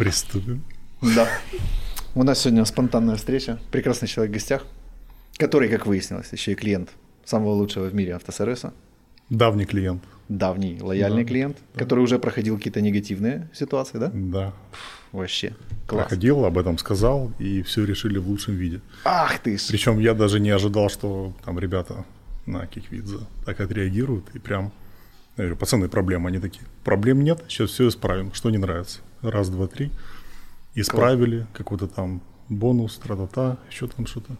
Приступим. Да. У нас сегодня спонтанная встреча. Прекрасный человек в гостях, который, как выяснилось, еще и клиент самого лучшего в мире автосервиса. Давний клиент. Давний, лояльный Да, клиент, да. который уже проходил какие-то негативные ситуации, да? Да. Вообще. Класс. Проходил, об этом сказал, и все решили в лучшем виде. Ах ты ж. Причем я даже не ожидал, что там ребята на Киквидзе так отреагируют. И прям, я говорю, пацаны, проблемы. Они такие, проблем нет, сейчас все исправим. Что не нравится? Раз, два, три. Исправили, какой-то там бонус, тра-та-та, еще там что-то.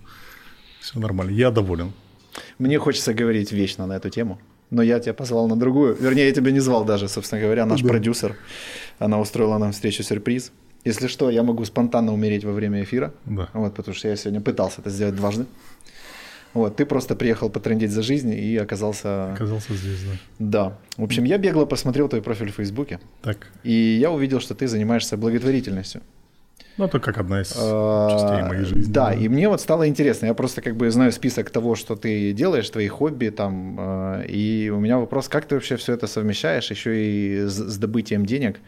Все нормально. Я доволен. Мне хочется говорить вечно на эту тему, но я тебя позвал на другую. Вернее, я тебя не звал даже, собственно говоря, наш Да. продюсер. Она устроила нам встречу-сюрприз. Если что, я могу спонтанно умереть во время эфира, Да. вот, потому что я сегодня пытался это сделать дважды. Вот, ты просто приехал потрендить за жизнь и оказался... Оказался здесь, да. Да. В общем, я бегло посмотрел твой профиль в Фейсбуке, Так, и я увидел, что ты занимаешься благотворительностью. ну это как одна из А, частей моей жизни. Да, и мне вот стало интересно. Я просто как бы знаю список того, что ты делаешь, твои хобби там. э, И у меня вопрос, как ты вообще все это совмещаешь, еще и с, с добытием денег?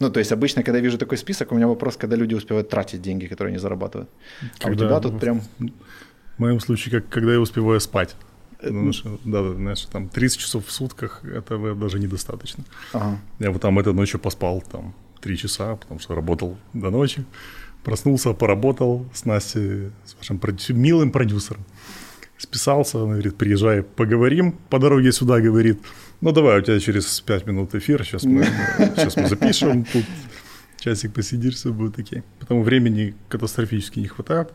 Ну, то есть обычно, когда я вижу такой список, у меня вопрос, когда люди успевают тратить деньги, которые они зарабатывают. А у тебя тут прям... В моем случае, как когда я успеваю спать. Потому что, да, да, знаешь, там 30 часов в сутках этого даже недостаточно. Ага. Я вот там этой ночью поспал там 3 часа, потому что работал до ночи. Проснулся, поработал с Настей, с вашим продю- милым продюсером. Списался, она говорит, приезжай, поговорим. По дороге сюда говорит, ну давай, у тебя через 5 минут эфир, сейчас мы, сейчас мы запишем, тут часик посидишь, все будет окей. Потому времени катастрофически не хватает.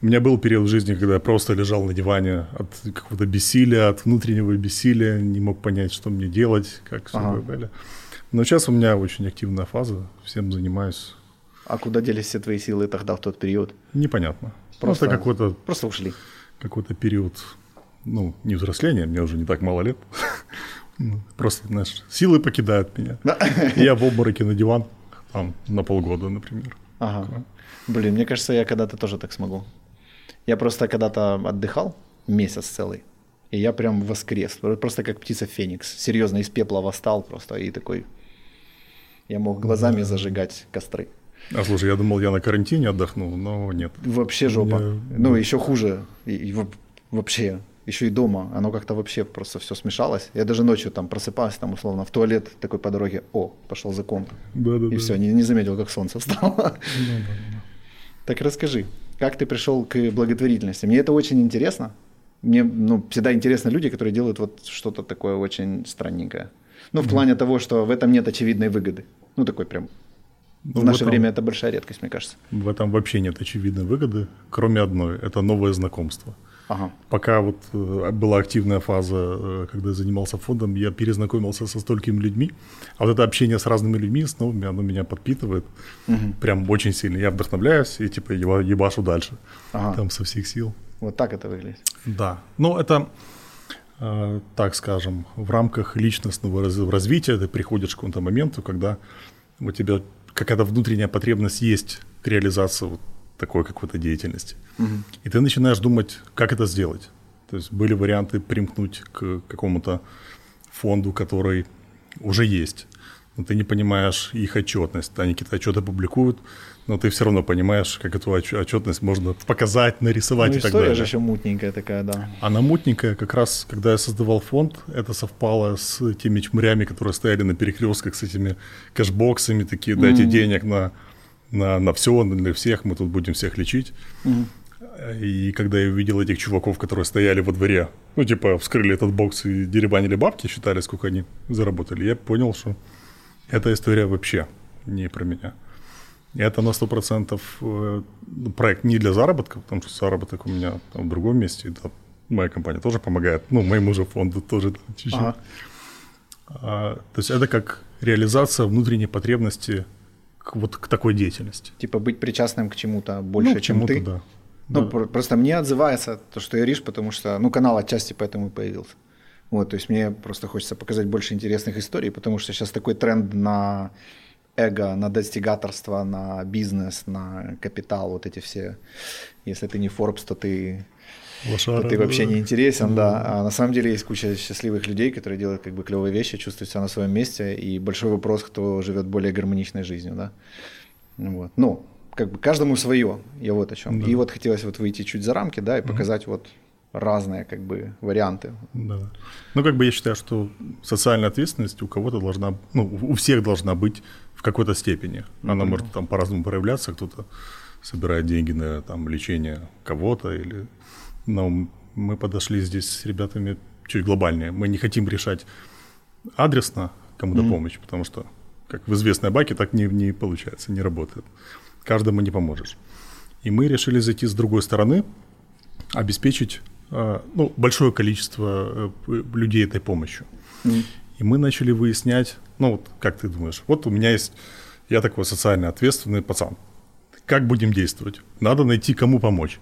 У меня был период в жизни, когда я просто лежал на диване от какого-то бессилия, от внутреннего бессилия, не мог понять, что мне делать, как все Ага. далее. Но сейчас у меня очень активная фаза, всем занимаюсь. А куда делись все твои силы тогда в тот период? Непонятно. Просто- Просто какой-то Просто ушли. какой-то период, ну, не взросления, мне уже не так мало лет. Ну, Просто, знаешь, силы покидают меня. Я в обмороке на диван, там, на полгода, например. Ага. Блин, мне кажется, я когда-то тоже так смогу. Я просто когда-то отдыхал месяц целый, и я прям воскрес, просто как птица Феникс. Серьезно, из пепла восстал просто и такой... Я мог глазами зажигать костры. А слушай, я думал, я на карантине отдохну, но нет. Вообще жопа. меня- Ну, еще хуже. И, и во- вообще, еще и дома. Оно как-то вообще просто все смешалось. Я даже ночью там просыпался, там условно, в туалет такой по дороге. О, пошел за комп. Да-да-да. И все, не, не заметил, как солнце встало. Так расскажи, как ты пришел к благотворительности? Мне это очень интересно. Мне ну, всегда интересны люди, которые делают вот что-то такое очень странненькое. Ну, в плане того, что в этом нет очевидной выгоды. Ну, такой прям. Ну, в наше этом- время это большая редкость, мне кажется. В этом вообще нет очевидной выгоды, кроме одной – это новое знакомство. Ага. Пока вот э, была активная фаза, э, когда я занимался фондом, я перезнакомился со столькими людьми. А вот это общение с разными людьми, с новыми, оно меня подпитывает прям очень сильно. Я вдохновляюсь и типа еба- ебашу дальше, Ага. там со всех сил. Вот так это выглядит. Да, ну это, э, так скажем, в рамках личностного раз- развития ты приходишь к какому-то моменту, когда у тебя какая-то внутренняя потребность есть к реализации вот такой какой-то деятельности. И ты начинаешь думать, как это сделать. То есть были варианты примкнуть к какому-то фонду, который уже есть. Но ты не понимаешь их отчетность. Они какие-то отчеты публикуют, но ты все равно понимаешь, как эту отч- отчетность можно показать, нарисовать Ну, и так история далее. же еще мутненькая такая, да. А мутненькая, как раз, когда я создавал фонд, это совпало с теми чмырями, которые стояли на перекрестках с этими кэшбоксами, такие, дайте денег на, на, на все, для всех, мы тут будем всех лечить. И когда я увидел этих чуваков, которые стояли во дворе, ну, типа, вскрыли этот бокс и деребанили бабки, считали, сколько они заработали, я понял, что эта история вообще не про меня. Это на 100% э, проект не для заработка, потому что заработок у меня там в другом месте. да, моя компания тоже помогает, ну, моему же фонду тоже чуть-чуть. Ага. А, то есть это как реализация внутренней потребности к, вот к такой деятельности. Типа быть причастным к чему-то больше, ну, к чем чему-то, ты. да. Ну, Да. про- просто мне отзывается то, что я Риш, потому что, ну, канал отчасти поэтому и появился. Вот, то есть мне просто хочется показать больше интересных историй, потому что сейчас такой тренд на эго, на достигаторство, на бизнес, на капитал, вот эти все. Если ты не Forbes, то ты, Лошара, ты вообще да. не интересен, да. А на самом деле есть куча счастливых людей, которые делают как бы клевые вещи, чувствуют себя на своем месте, и большой вопрос, кто живет более гармоничной жизнью, да. Вот. Ну, как бы каждому свое, я вот о чем. Да. И вот хотелось вот выйти чуть за рамки, да, и показать угу. вот разные как бы варианты. Да. Ну, как бы я считаю, что социальная ответственность у кого-то должна, ну, у всех должна быть в какой-то степени. Она mm-hmm. может там по-разному проявляться, кто-то собирает деньги на там лечение кого-то или... Но мы подошли здесь с ребятами чуть глобальнее. Мы не хотим решать адресно кому-то mm-hmm. помощь, потому что, как в известной баке, так не, не получается, не работает. Каждому не поможешь. И мы решили зайти с другой стороны, обеспечить а, ну, большое количество э, людей этой помощью. Mm. И мы начали выяснять, ну вот как ты думаешь, вот у меня есть, я такой социально ответственный пацан. Как будем действовать? Надо найти, кому помочь.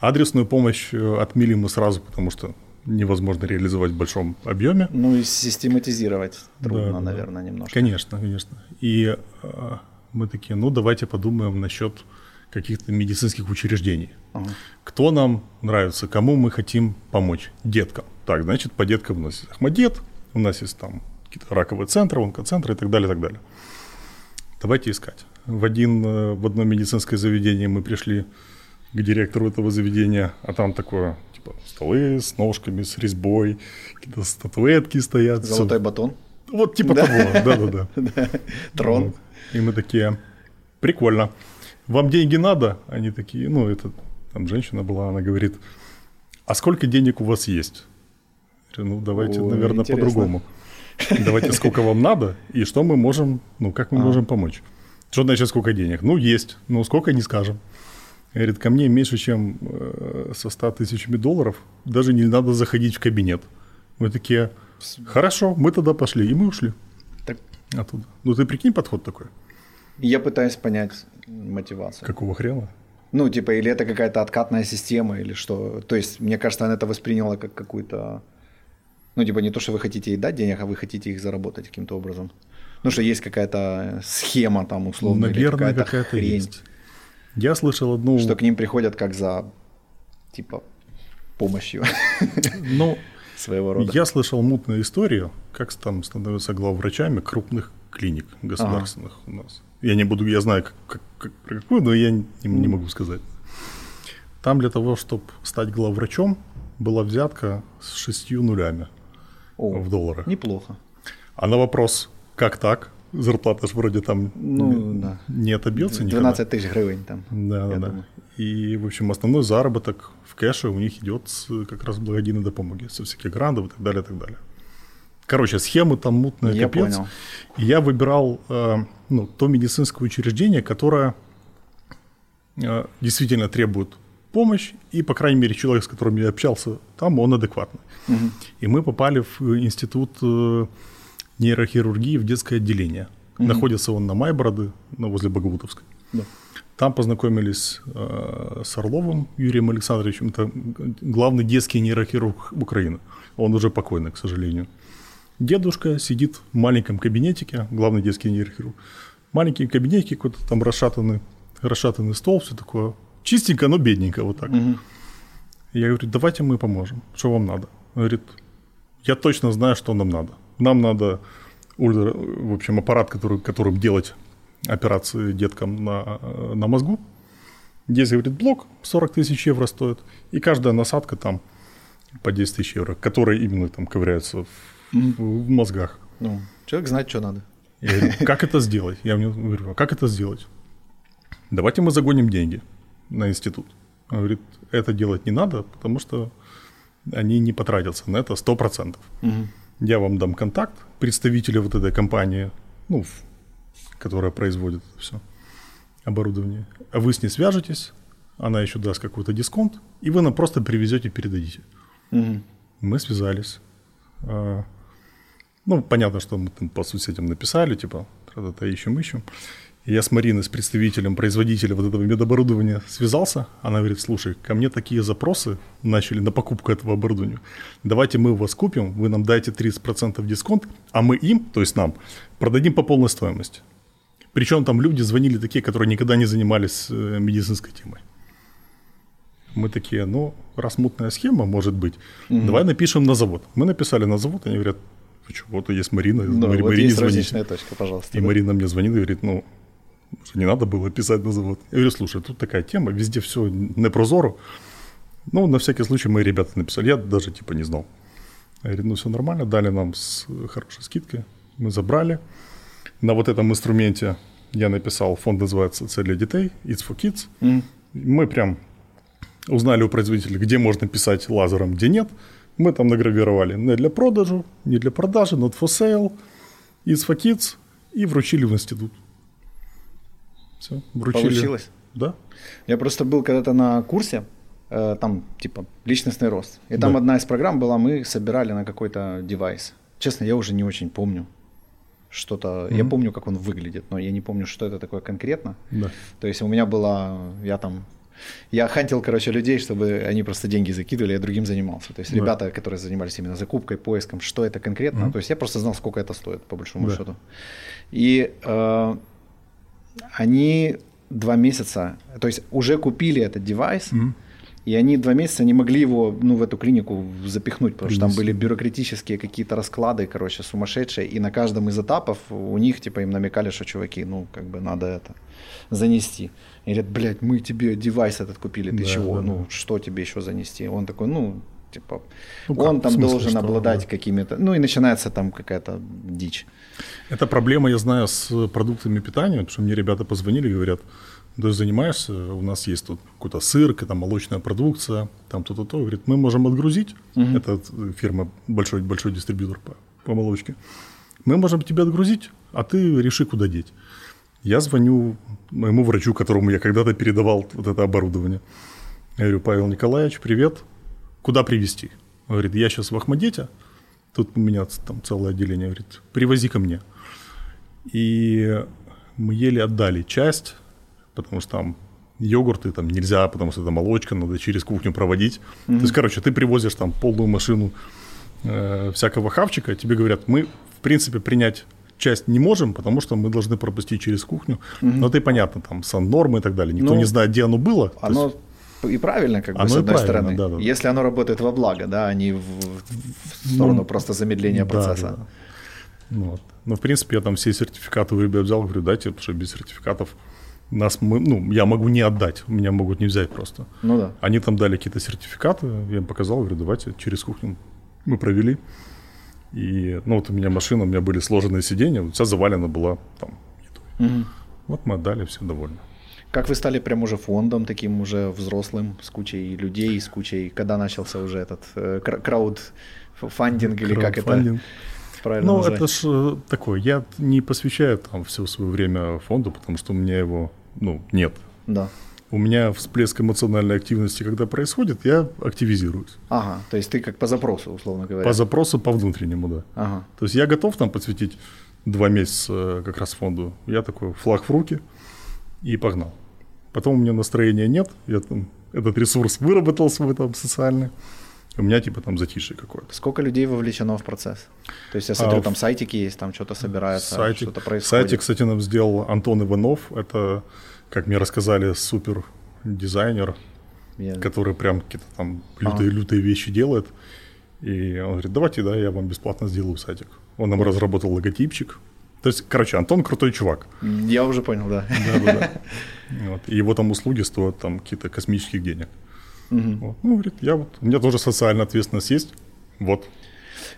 Адресную помощь э, отмели мы сразу, потому что невозможно реализовать в большом объеме. Ну и систематизировать трудно, да, наверное, немножко. Конечно, конечно. И э, мы такие, ну давайте подумаем насчет каких-то медицинских учреждений. Ага. Кто нам нравится, кому мы хотим помочь? Деткам. Так, значит, по деткам у нас есть Ахмадет, у нас есть там какие-то раковые центры, онкоцентры и так далее, и так далее. Давайте искать. В, один, э, в одно медицинское заведение мы пришли к директору этого заведения, а там такое, типа, столы с ножками, с резьбой, какие-то статуэтки стоят. Золотой все. батон? Вот типа да? того, да-да-да. Трон. И мы такие, прикольно вам деньги надо? Они такие, ну, это там женщина была, она говорит, а сколько денег у вас есть? Ну, давайте, наверное, по-другому. Давайте, сколько вам надо и что мы можем, ну, как мы а. можем помочь. Что значит, сколько денег? Ну, есть, ну, сколько не скажем. Говорит, ко мне меньше, чем э, со 100 тысячами долларов, даже не надо заходить в кабинет. Мы такие, хорошо, мы тогда пошли, и мы ушли. Так. Оттуда. Ну, ты прикинь подход такой. Я пытаюсь понять мотивацию. Какого хрена? Ну, типа, или это какая-то откатная система, или что. То есть, мне кажется, она это восприняла как какую-то... Ну, типа, не то, что вы хотите ей дать денег, а вы хотите их заработать каким-то образом. Ну, что есть какая-то схема там, условно, Наверное, какая-то, какая-то хрень. есть. Я слышал одну... Что к ним приходят как за, типа, помощью. Ну, своего рода. Я слышал мутную историю, как там становятся главврачами крупных клиник государственных ага. у нас. Я не буду, я знаю, как, как, как, про какую, но я не, не могу сказать. Там для того, чтобы стать главврачом, была взятка с шестью нулями О, в долларах. Неплохо. А на вопрос, как так? Зарплата же вроде там ну, да. не отобьется 12 тысяч гривен там. Да, да, да. И, в общем, основной заработок в кэше у них идет с, как раз благодійной допомоги, со всяких грантов и так далее, и так далее. Короче, схемы там мутные, я капец. Понял. И я выбирал э, ну, то медицинское учреждение, которое э, действительно требует помощь, и, по крайней мере, человек, с которым я общался, там он адекватный. Угу. И мы попали в институт э, нейрохирургии в детское отделение. Угу. Находится он на Майбороды, ну, возле Боговутовской. Да. Там познакомились э, с Орловым Юрием Александровичем, это главный детский нейрохирург Украины. Он уже покойный, к сожалению. Дедушка сидит в маленьком кабинетике, главный детский нейрохирург. Маленький кабинетик, какой-то там расшатанный, расшатанный стол, все такое. Чистенько, но бедненько вот так. Угу. Я говорю, давайте мы поможем. Что вам надо? Он говорит, я точно знаю, что нам надо. Нам надо, в общем, аппарат, который, которым делать операции деткам на, на мозгу. Здесь, говорит, блок 40 тысяч евро стоит. И каждая насадка там по 10 тысяч евро, которые именно там ковыряются в в мозгах. Ну, человек знает, что надо. Я говорю, как это сделать? Я мне говорю, а как это сделать? Давайте мы загоним деньги на институт. Он говорит, это делать не надо, потому что они не потратятся на это 100%. Угу. Я вам дам контакт представителя вот этой компании, ну, которая производит все оборудование. А вы с ней свяжетесь, она еще даст какой-то дисконт, и вы нам просто привезете и передадите. Угу. Мы связались. А, ну, понятно, что мы там по сути с этим написали, типа, это ищем, ищем. И я с Мариной, с представителем производителя вот этого медоборудования связался. Она говорит, слушай, ко мне такие запросы начали на покупку этого оборудования. Давайте мы у вас купим, вы нам дайте 30% дисконт, а мы им, то есть нам, продадим по полной стоимости. Причем там люди звонили такие, которые никогда не занимались э, медицинской темой. Мы такие, ну, раз мутная схема, может быть, угу. давай напишем на завод. Мы написали на завод, они говорят, вот есть Марина, ну, Мари, вот Марине есть звоните. точка, пожалуйста. И да. Марина мне звонит и говорит, ну, не надо было писать на завод. Я говорю, слушай, тут такая тема, везде все не прозоро. Ну, на всякий случай мои ребята написали. Я даже типа не знал. Я говорю, ну все нормально, дали нам с хорошей скидкой. Мы забрали. На вот этом инструменте я написал, фонд называется «Цель для детей», «It's for Kids». Mm. Мы прям узнали у производителя, где можно писать лазером, где нет. Мы там награвировали не для продажи, не для продажи, not for sale, «It's for Kids» и вручили в институт. Все, вручили. Получилось? Да. Я просто был когда-то на курсе, э, там типа личностный рост. И там да. одна из программ была, мы собирали на какой-то девайс. Честно, я уже не очень помню что-то. Mm-hmm. Я помню, как он выглядит, но я не помню, что это такое конкретно. Да. То есть у меня была, я там я хантил, короче, людей, чтобы они просто деньги закидывали, я другим занимался. То есть да. ребята, которые занимались именно закупкой, поиском, что это конкретно. Mm-hmm. То есть я просто знал, сколько это стоит, по большому да. счету. И э, они два месяца, то есть уже купили этот девайс, mm-hmm. и они два месяца не могли его ну, в эту клинику запихнуть, потому что там были бюрократические какие-то расклады, короче, сумасшедшие, и на каждом из этапов у них, типа, им намекали, что, чуваки, ну, как бы надо это занести. И говорят, блядь, мы тебе девайс этот купили, ты да, чего? Да, ну, да. что тебе еще занести? Он такой, ну, типа, ну, он там смысле, должен что, обладать да. какими-то, ну, и начинается там какая-то дичь. Это проблема, я знаю, с продуктами питания, потому что мне ребята позвонили и говорят, ты занимаешься, у нас есть тут какой-то сыр, какая-то молочная продукция, там то-то, то. Говорит, мы можем отгрузить, угу. это фирма, большой, большой дистрибьютор по, по молочке, мы можем тебе отгрузить, а ты реши, куда деть. Я звоню моему врачу, которому я когда-то передавал вот это оборудование. Я говорю, Павел Николаевич, привет, куда привезти? Он говорит, я сейчас в Ахмадете, тут у меня там целое отделение, говорит, привози ко мне. И мы еле отдали часть, потому что там йогурты там нельзя, потому что это молочка, надо через кухню проводить. Mm-hmm. То есть, короче, ты привозишь там полную машину э, всякого хавчика, тебе говорят, мы, в принципе, принять часть не можем, потому что мы должны пропустить через кухню. Mm-hmm. Но это и понятно, там сан-нормы и так далее. Никто ну, не знает, где оно было. Оно есть... и правильно, как бы, с одной стороны. Да, да. Если оно работает во благо, да, а не в, в сторону ну, просто замедления процесса. Да. Ну вот. Но, в принципе, я там все сертификаты в ребят взял, говорю, дайте, потому что без сертификатов нас мы, ну, я могу не отдать, меня могут не взять просто. Ну да. Они там дали какие-то сертификаты, я им показал, говорю, давайте через кухню мы провели. И, ну, вот у меня машина, у меня были сложенные сиденья, вся завалена была там Угу. Вот мы отдали, все довольны. Как вы стали прям уже фондом, таким уже взрослым, с кучей людей, с кучей, когда начался уже этот э, краудфандинг или как это? правильно Ну, назвать? это ж э, такое, я не посвящаю там все свое время фонду, потому что у меня его, ну, нет. Да. У меня всплеск эмоциональной активности, когда происходит, я активизируюсь. Ага, то есть ты как по запросу, условно говоря. По запросу, по внутреннему, да. Ага. То есть я готов там посвятить два месяца э, как раз фонду. Я такой, флаг в руки и погнал. Потом у меня настроения нет, я там этот ресурс выработал свой там социальный. У меня типа там затишье какое-то. Сколько людей вовлечено в процесс? То есть я смотрю, а, там сайтики есть, там что-то собирается, сайтик, что-то происходит. Сайтик, кстати, нам сделал Антон Иванов. Это, как мне рассказали, супер дизайнер, я... который прям какие-то там лютые-лютые вещи делает. И он говорит, давайте, да, я вам бесплатно сделаю сайтик. Он нам разработал логотипчик. То есть, короче, Антон крутой чувак. Я уже понял, да. Да, да, да. Вот. И его там услуги стоят там какие-то космических денег. Угу. Вот. Ну, говорит, я вот, у меня тоже социальная ответственность есть, вот.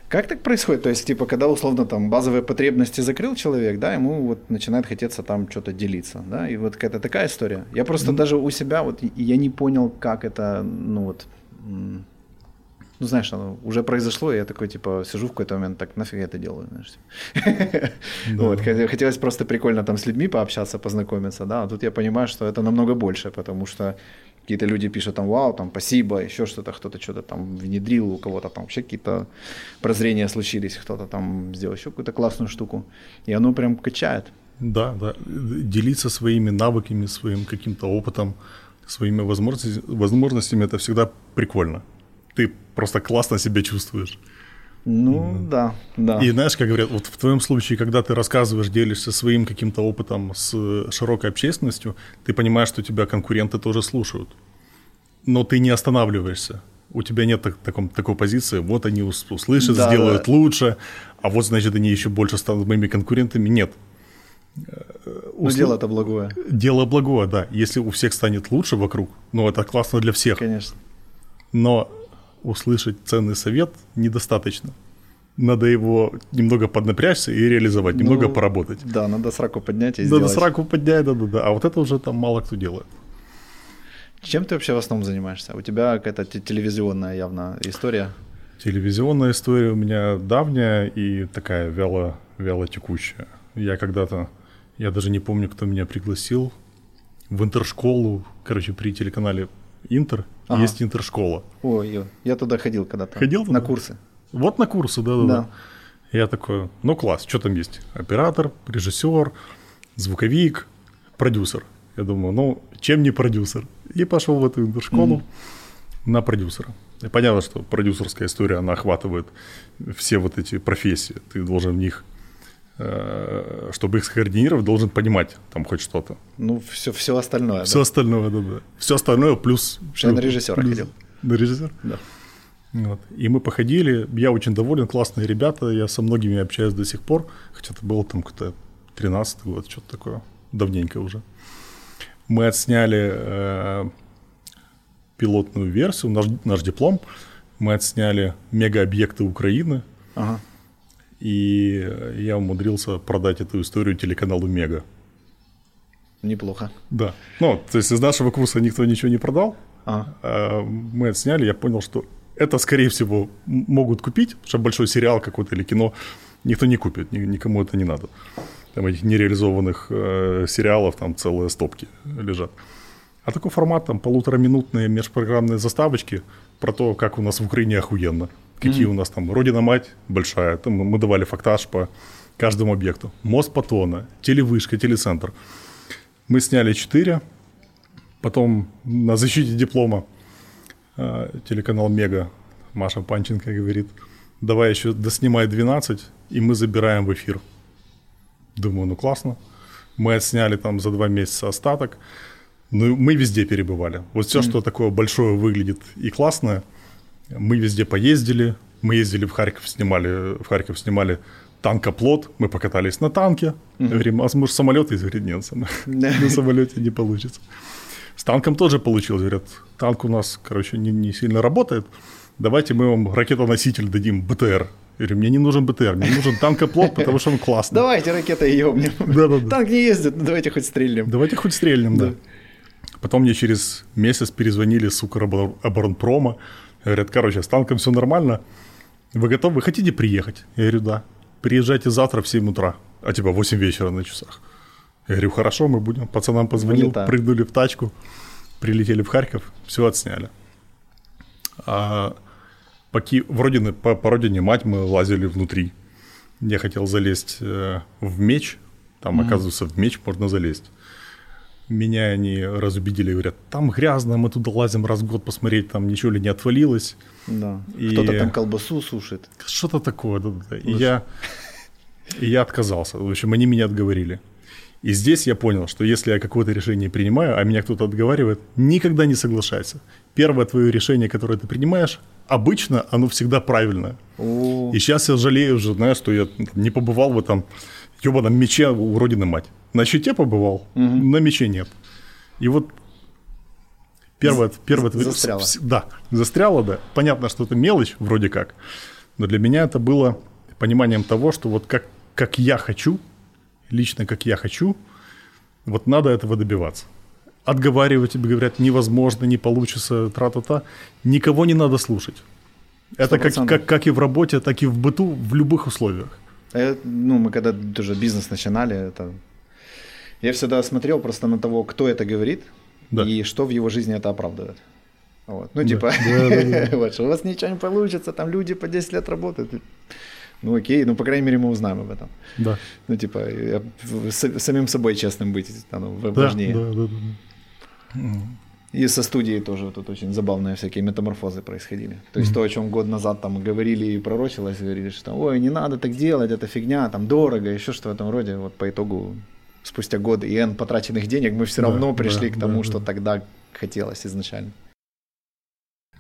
Как так происходит? То есть, типа, когда условно там базовые потребности закрыл человек, да, ему вот начинает хотеться там что-то делиться, да, и вот какая-то такая история. Я просто mm-hmm. даже у себя вот, я не понял, как это, ну вот, ну, знаешь, оно уже произошло, и я такой, типа, сижу в какой-то момент, так, нафиг я это делаю, знаешь. Вот, хотелось просто прикольно там с людьми пообщаться, познакомиться, да, а тут я понимаю, что это намного больше, потому что Какие-то люди пишут там, вау, там, спасибо, еще что-то, кто-то что-то там внедрил, у кого-то там вообще какие-то прозрения случились, кто-то там сделал еще какую-то классную штуку. И оно прям качает. Да, да. Делиться своими навыками, своим каким-то опытом, своими возможностями, возможностями это всегда прикольно. Ты просто классно себя чувствуешь. Ну, mm. да, да. И знаешь, как говорят, вот в твоем случае, когда ты рассказываешь, делишься своим каким-то опытом с широкой общественностью, ты понимаешь, что тебя конкуренты тоже слушают. Но ты не останавливаешься. У тебя нет так, таком, такой позиции, вот они услышат, да, сделают да. лучше, а вот, значит, они еще больше станут моими конкурентами. Нет. Но Усл... дело-то благое. Дело благое, да. Если у всех станет лучше вокруг, ну это классно для всех. Конечно. Но услышать ценный совет недостаточно. Надо его немного поднапрячься и реализовать, немного ну, поработать. Да, надо сраку поднять и надо сделать. Надо сраку поднять, да-да-да. А вот это уже там мало кто делает. Чем ты вообще в основном занимаешься? У тебя какая-то телевизионная явно история? Телевизионная история у меня давняя и такая вяло, вяло текущая. Я когда-то, я даже не помню, кто меня пригласил в интершколу, короче, при телеканале Интер ага. есть интершкола. Ой, я туда ходил когда-то. Ходил туда? На курсы. Вот на курсы, да-да-да. Я такой, ну класс, что там есть? Оператор, режиссер, звуковик, продюсер. Я думаю, ну, чем не продюсер? И пошел в эту интершколу mm-hmm. на продюсера. И понятно, что продюсерская история, она охватывает все вот эти профессии. Ты должен в них чтобы их скоординировать, должен понимать там хоть что-то. Ну, все, все остальное. Все да. остальное, да, да. Все остальное плюс... Я на режиссера плюс, ходил. На режиссер? Да. Вот. И мы походили, я очень доволен, классные ребята, я со многими общаюсь до сих пор, хотя это было там кто-то 13 год, что-то такое, давненько уже. Мы отсняли э, пилотную версию, наш, наш диплом, мы отсняли мегаобъекты Украины, ага и я умудрился продать эту историю телеканалу Мега. Неплохо. Да. Ну, то есть из нашего курса никто ничего не продал. А. а мы отсняли, я понял, что это, скорее всего, могут купить, потому что большой сериал какой-то или кино никто не купит, никому это не надо. Там этих нереализованных э, сериалов там целые стопки лежат. А такой формат, там полутораминутные межпрограммные заставочки про то, как у нас в Украине охуенно какие mm-hmm. у нас там Родина-мать большая, там мы давали фактаж по каждому объекту. Мост Патона, телевышка, телецентр. Мы сняли 4, потом на защите диплома э, телеканал Мега, Маша Панченко говорит, давай еще доснимай 12, и мы забираем в эфир. Думаю, ну классно. Мы отсняли там за два месяца остаток. Ну, мы везде перебывали. Вот все, mm-hmm. что такое большое выглядит и классное – мы везде поездили, мы ездили в Харьков, снимали, в Харьков снимали танкоплот, мы покатались на танке. Mm-hmm. Говорим, а может самолет? И говорит, нет, на самолете не получится. С танком тоже получилось. Говорят, танк у нас, короче, не, не сильно работает. Давайте мы вам ракетоноситель дадим, БТР. Я говорю, мне не нужен БТР, мне нужен танкоплот, потому что он классный. Давайте ракетой ебнем. Да, да, да. Танк не ездит, ну давайте хоть стрельнем. Давайте хоть стрельнем, да. да. Потом мне через месяц перезвонили с Укроборонпрома, Говорят, короче, с танком все нормально. Вы готовы? Вы хотите приехать? Я говорю, да. Приезжайте завтра в 7 утра, а типа 8 вечера на часах. Я говорю, хорошо, мы будем. Пацанам позвонил, Вылетаем. прыгнули в тачку, прилетели в Харьков, все отсняли. А по, ки... в по, по родине мать мы лазили внутри. Я хотел залезть э, в меч, там, mm-hmm. оказывается, в меч можно залезть меня они разубедили, говорят, там грязно, мы туда лазим раз в год посмотреть, там ничего ли не отвалилось. Да. И... Кто-то там колбасу сушит. Что-то такое, да, да. И я, и я отказался. В общем, они меня отговорили. И здесь я понял, что если я какое-то решение принимаю, а меня кто-то отговаривает, никогда не соглашайся. Первое твое решение, которое ты принимаешь, обычно оно всегда правильное. О. И сейчас я жалею уже, знаешь, что я не побывал в этом ебаном мече у Родины мать. На щите побывал, угу. на мече нет. И вот первое... первое застряло. Да, застряло, да. Понятно, что это мелочь вроде как, но для меня это было пониманием того, что вот как, как я хочу, лично как я хочу, вот надо этого добиваться. Отговаривать тебе говорят, невозможно, не получится, тра-та-та. Никого не надо слушать. Это как, как, как и в работе, так и в быту, в любых условиях. Э, ну, мы когда тоже бизнес начинали, это... я всегда смотрел просто на того, кто это говорит, да. и что в его жизни это оправдывает. Вот. Ну, типа, да, да, да. вот, что у вас ничего не получится, там люди по 10 лет работают. Ну, окей, ну, по крайней мере, мы узнаем об этом. Да. Ну, типа, я, с, самим собой честным быть, оно важнее. Да, да, да. И со студией тоже тут очень забавные всякие метаморфозы происходили. То есть mm-hmm. то, о чем год назад там говорили и пророчилось, говорили, что ой, не надо так делать, это фигня, там дорого, еще что в этом роде. Вот по итогу спустя годы и N потраченных денег мы все равно да, пришли да, к тому, да, что да. тогда хотелось изначально.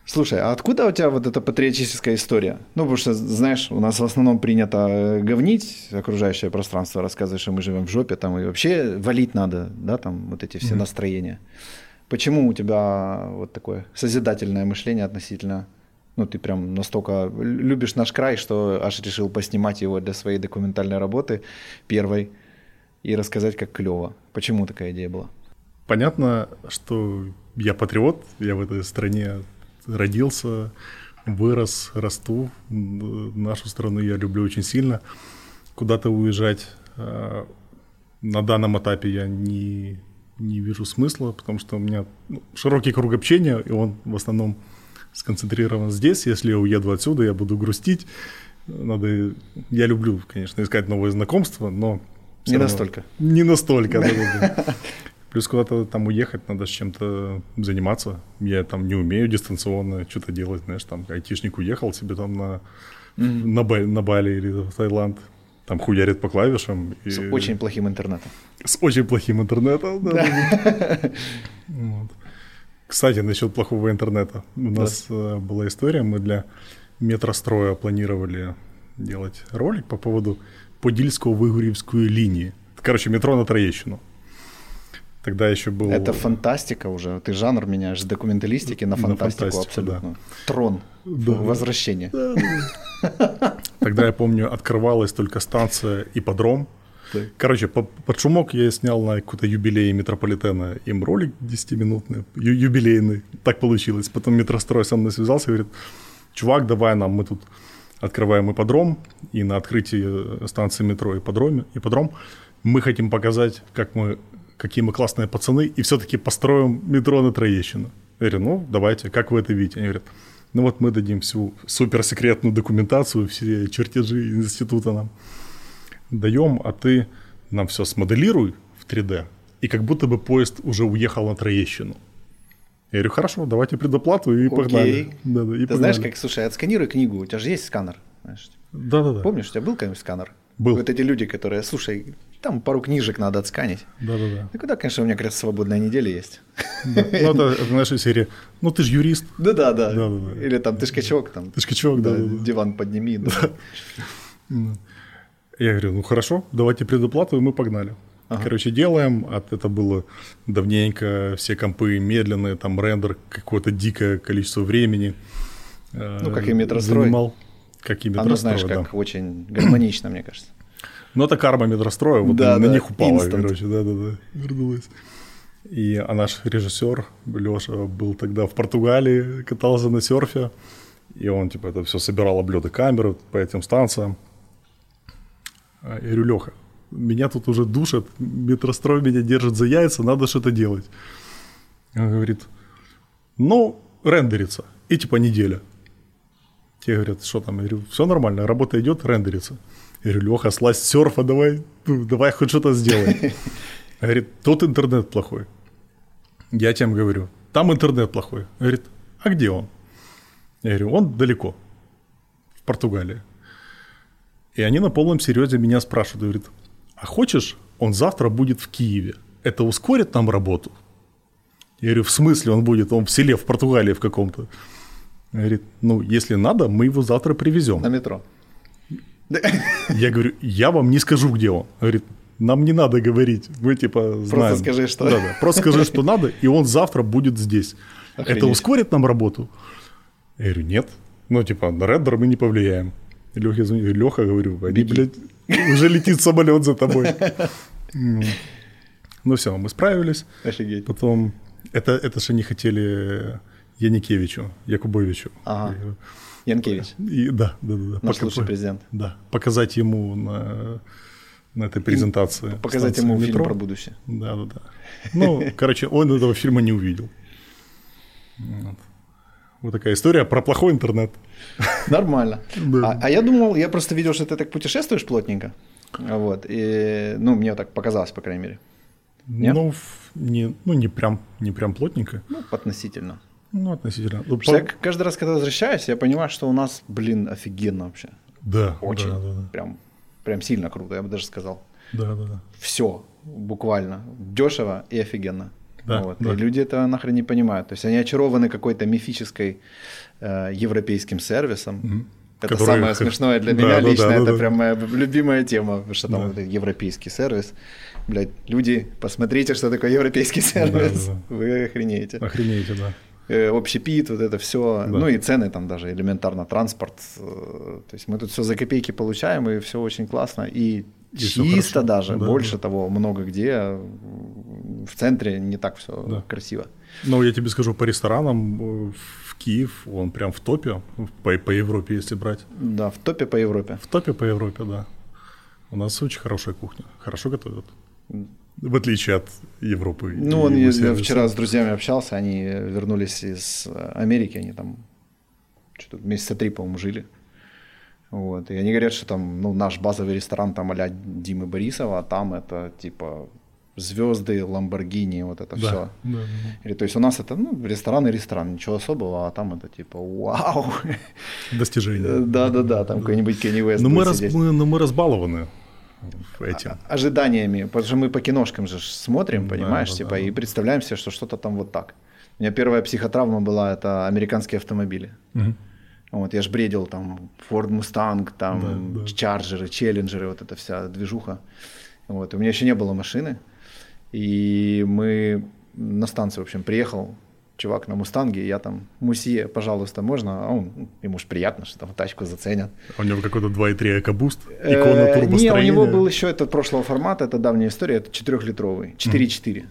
Слушай, а откуда у тебя вот эта патриотическая история? Ну, потому что, знаешь, у нас в основном принято э, говнить окружающее пространство, рассказывать, что мы живем в жопе, там, и вообще валить надо, да, там, вот эти все mm-hmm. настроения. Почему у тебя вот такое созидательное мышление относительно ну, ты прям настолько любишь наш край, что аж решил поснимать его для своей документальной работы первой и рассказать, как клево. Почему такая идея была? Понятно, что я патриот, я в этой стране родился, вырос, расту. Нашу страну я люблю очень сильно. Куда-то уезжать э, на данном этапе я не, не вижу смысла, потому что у меня ну, широкий круг общения, и он в основном сконцентрирован здесь. Если я уеду отсюда, я буду грустить. Надо, я люблю, конечно, искать новые знакомства, но не настолько. Не настолько, да, да, да. Плюс куда-то там уехать, надо с чем-то заниматься. Я там не умею дистанционно что-то делать, знаешь, там айтишник уехал себе там на, mm-hmm. на, Бали, на Бали или в Таиланд, там хуярит по клавишам. И... С очень плохим интернетом. С очень плохим интернетом, да. вот. Кстати, насчет плохого интернета. У нас э, была история, мы для метростроя планировали делать ролик по поводу Подильского-Выгурьевской линии. Короче, метро на Троещину. Тогда еще был... Это фантастика уже. Ты жанр меняешь с документалистики на фантастику, на фантастику абсолютно. Да. Трон. Да, Возвращение. Да, да. Тогда я помню, открывалась только станция Ипподром. Короче, под шумок я снял на какой-то юбилей метрополитена им ролик 10-минутный, ю- юбилейный. Так получилось. Потом метрострой со мной связался и говорит, чувак, давай нам, мы тут открываем ипподром, и на открытии станции метро ипподром, ипподром мы хотим показать, как мы какие мы классные пацаны, и все-таки построим метро на Троещину. Я говорю, ну, давайте, как вы это видите? Они говорят, ну вот мы дадим всю суперсекретную документацию, все чертежи института нам даем, а ты нам все смоделируй в 3D, и как будто бы поезд уже уехал на Троещину. Я говорю, хорошо, давайте предоплату и Окей. погнали. Да, да, и Ты погнали. знаешь, как, слушай, отсканируй книгу, у тебя же есть сканер. Да-да-да. Помнишь, у тебя был какой-нибудь сканер? Был. Вот эти люди, которые, слушай, там пару книжек надо отсканить. Да-да-да. Ну, куда, конечно, у меня как раз свободная неделя есть. Да. Ну, это, это наша серия. Ну, ты же юрист. Да-да-да. Или там, ты ж качок. Там, ты ж качок, да. Диван подними. Да. Я говорю, ну, хорошо, давайте предоплату, и мы погнали. Ага. Короче, делаем. От, это было давненько, все компы медленные, там рендер, какое-то дикое количество времени. Ну, как и метрострой. Занимал. Как и метрострой, Оно, знаешь, да. как очень гармонично, мне кажется. Ну, это карма метростроя, вот да, на да, них упала, instant. короче, да-да-да, вернулась. И а наш режиссер Леша был тогда в Португалии, катался на серфе, и он, типа, это все собирал облеты камеры по этим станциям. Я говорю, Леха, меня тут уже душат, метрострой меня держит за яйца, надо что-то делать. Он говорит, ну, рендерится, и типа неделя. Те говорят, что там? Я говорю, все нормально, работа идет, рендерится. Я говорю, Леха, слазь с серфа, давай, ну, давай хоть что-то сделай. Говорит, тут интернет плохой. Я тем говорю, там интернет плохой. Говорит, а где он? Я говорю, он далеко, в Португалии. И они на полном серьезе меня спрашивают, говорит, а хочешь, он завтра будет в Киеве. Это ускорит нам работу? Я говорю, в смысле он будет? Он в селе в Португалии в каком-то. Говорит, ну, если надо, мы его завтра привезем. На метро. Я говорю, я вам не скажу, где он. Говорит, нам не надо говорить, мы типа знаем. Просто скажи, что. Да, да. Просто скажи, что надо, и он завтра будет здесь. Охренеть. Это ускорит нам работу? Я говорю, нет. Ну, типа, на рендер мы не повлияем. Леха звонит, Леха, говорю, они, блядь, уже летит самолет за тобой. Ну все, мы справились. Офигеть. Потом, это, это же не хотели Яникевичу, Якубовичу. Ага. Янкевич. И, да, да, да. Наш Пока, лучший президент. Да, показать ему на, на этой презентации. Показать ему метро. фильм про будущее. Да, да, да. Ну, короче, он этого фильма не увидел. Вот. вот такая история про плохой интернет. Нормально. Да. А, а я думал, я просто видел, что ты так путешествуешь плотненько. Вот. И, ну, мне так показалось, по крайней мере. Нет? Ну, не, ну, не прям, не прям плотненько. Ну, относительно. Ну, относительно. Ну, по... Я каждый раз, когда возвращаюсь, я понимаю, что у нас, блин, офигенно вообще. Да. Очень. Да, да, да. Прям, прям сильно круто, я бы даже сказал. Да, да, да. Все, буквально. Дешево и офигенно. Да, вот. да. И люди это нахрен не понимают. То есть они очарованы какой-то мифической э, европейским сервисом. Угу. Это Который... самое смешное для меня да, лично. Да, да, это да. прям моя любимая тема, что там да. европейский сервис. Блять, люди, посмотрите, что такое европейский сервис. Да, да. Вы охренеете. Охренеете, да. Э, общепит, вот это все. Да. Ну и цены там даже элементарно, транспорт. Э, то есть мы тут все за копейки получаем, и все очень классно. И, и чисто даже, да, больше да. того, много где в центре не так все да. красиво. Ну, я тебе скажу, по ресторанам э, в Киев, он прям в топе по, по Европе, если брать. Да, в топе по Европе. В топе по Европе, да. У нас очень хорошая кухня, хорошо готовят. В отличие от Европы. Ну, он, я, вчера с друзьями общался, они вернулись из Америки, они там что-то месяца три, по-моему, жили. Вот. И они говорят, что там, ну, наш базовый ресторан там а Димы Борисова, а там это типа звезды, Ламборгини, вот это да, все. Да, да. То есть у нас это ну, ресторан и ресторан, ничего особого, а там это типа вау. Достижение. Да, да, да, там какой-нибудь Кенни Уэст. Но мы, раз, мы, но мы разбалованы этим. Ожиданиями, потому что мы по киношкам же смотрим, понимаешь, да, типа, да, и представляем себе, что что-то там вот так. У меня первая психотравма была, это американские автомобили. Угу. Вот, я ж бредил там Ford Mustang, там да, да. Чарджеры, Челленджеры, вот эта вся движуха. Вот, у меня еще не было машины, и мы на станцию, в общем, приехал чувак на Мустанге, я там, Мусье, пожалуйста, можно? А он, ему же приятно, что там тачку заценят. А у него какой-то 2.3 экобуст, икона э, турбостроения? Не, у него был еще этот прошлого формата, это давняя история, это 4-литровый, 4.4.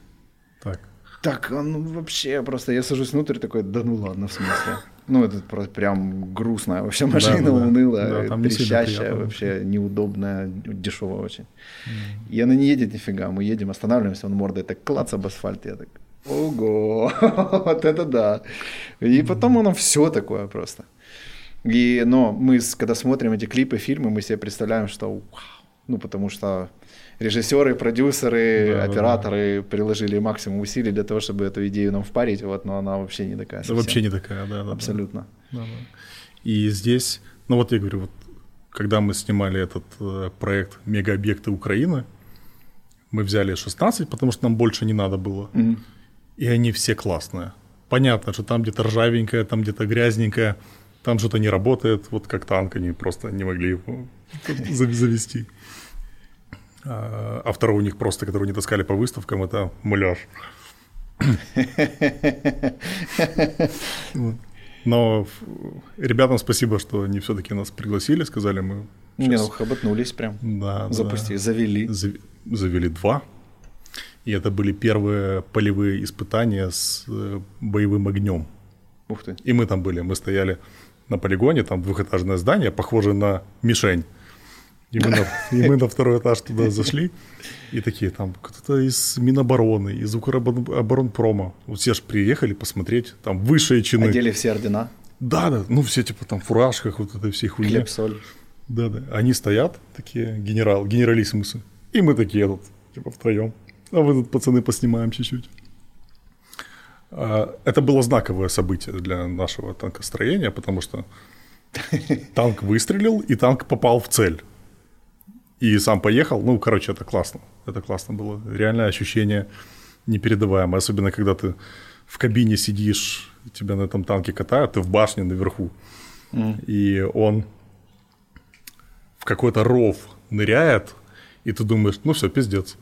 Так. Так, он вообще просто, я сажусь внутрь такой, да ну ладно, в смысле. Ну, это просто прям грустная вообще машина, да, да, унылая, да, трещащая, вообще неудобная, дешевая очень. Mm. И она не едет нифига, мы едем, останавливаемся, он мордой так клац об асфальт, я так, ого, вот это да. И потом оно все такое просто. И, но мы, когда смотрим эти клипы, фильмы, мы себе представляем, что вау, ну, потому что режиссеры, продюсеры, да, операторы да, да. приложили максимум усилий для того, чтобы эту идею нам впарить, вот, но она вообще не такая. Совсем. вообще не такая, да, да. Абсолютно. Да, да. И здесь, ну вот я говорю, вот когда мы снимали этот э, проект «Мегаобъекты Украины», мы взяли 16, потому что нам больше не надо было. Mm-hmm. И они все классные. Понятно, что там где-то ржавенькое, там где-то грязненькое, там что-то не работает, вот как танк они просто не могли его завести. А, а второй у них просто, который не таскали по выставкам, это муляж. Но ребятам спасибо, что они все-таки нас пригласили, сказали мы. Не, ну хоботнулись прям. Да, Запустили, да. завели. Завели два. И это были первые полевые испытания с э, боевым огнем. Ух ты. И мы там были, мы стояли на полигоне, там двухэтажное здание, похоже на мишень. И мы, на, и мы на второй этаж туда зашли, и такие там кто-то из Минобороны, из Укроборонпрома. Вот все же приехали посмотреть, там высшие чины. Одели все ордена? Да, да, ну все типа там в фуражках, вот это все хуйня. Хлеб, соль. Да, да. Они стоят, такие генерал, генералиссимусы. И мы такие тут, типа втроем. А вы тут, пацаны, поснимаем чуть-чуть. А, это было знаковое событие для нашего танкостроения, потому что танк выстрелил, и танк попал в цель и сам поехал. Ну, короче, это классно. Это классно было. Реальное ощущение непередаваемое. Особенно, когда ты в кабине сидишь, тебя на этом танке катают, ты в башне наверху. Mm. И он в какой-то ров ныряет, и ты думаешь, ну все, пиздец.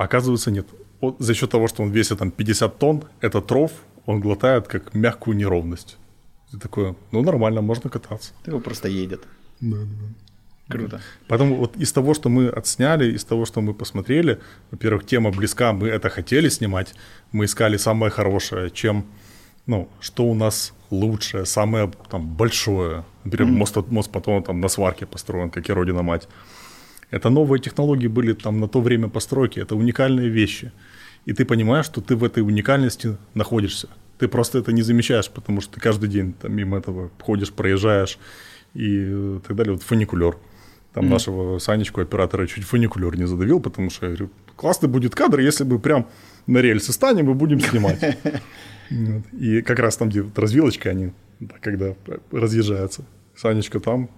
Оказывается, нет. Он, за счет того, что он весит там 50 тонн, этот ров он глотает как мягкую неровность. Ты такой, ну нормально, можно кататься. Ты его просто едет. Да, да, да. Круто. Поэтому вот из того, что мы отсняли, из того, что мы посмотрели, во-первых, тема близка, мы это хотели снимать, мы искали самое хорошее, чем, ну, что у нас лучшее, самое там большое. Например, mm-hmm. мост, мост потом там на сварке построен, как и Родина Мать. Это новые технологии были там на то время постройки, это уникальные вещи. И ты понимаешь, что ты в этой уникальности находишься. Ты просто это не замечаешь, потому что ты каждый день там мимо этого ходишь, проезжаешь и так далее. Вот фуникулер – там mm. нашего Санечку, оператора, чуть фуникулер не задавил, потому что я говорю, классный будет кадр, если бы прям на рельсы станем и будем снимать. И как раз там, где развилочка, они, когда разъезжаются, Санечка там,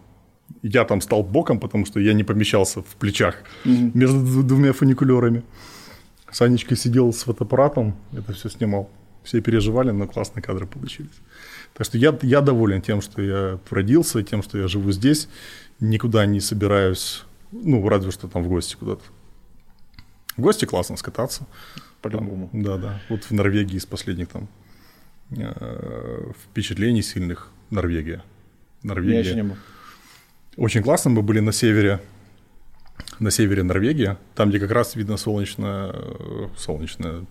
я там стал боком, потому что я не помещался в плечах между двумя фуникулерами. Санечка сидел с фотоаппаратом, это все снимал. Все переживали, но классные кадры получились. Так что я, я доволен тем, что я родился, тем, что я живу здесь. Никуда не собираюсь, ну, разве что там в гости куда-то. В гости классно скататься. По-любому. Да, да. Вот в Норвегии из последних там э, впечатлений сильных Норвегия. Норвегия. Я еще не был. Очень классно. Мы были на севере, на севере Норвегии, там, где как раз видно солнечное, э, солнечное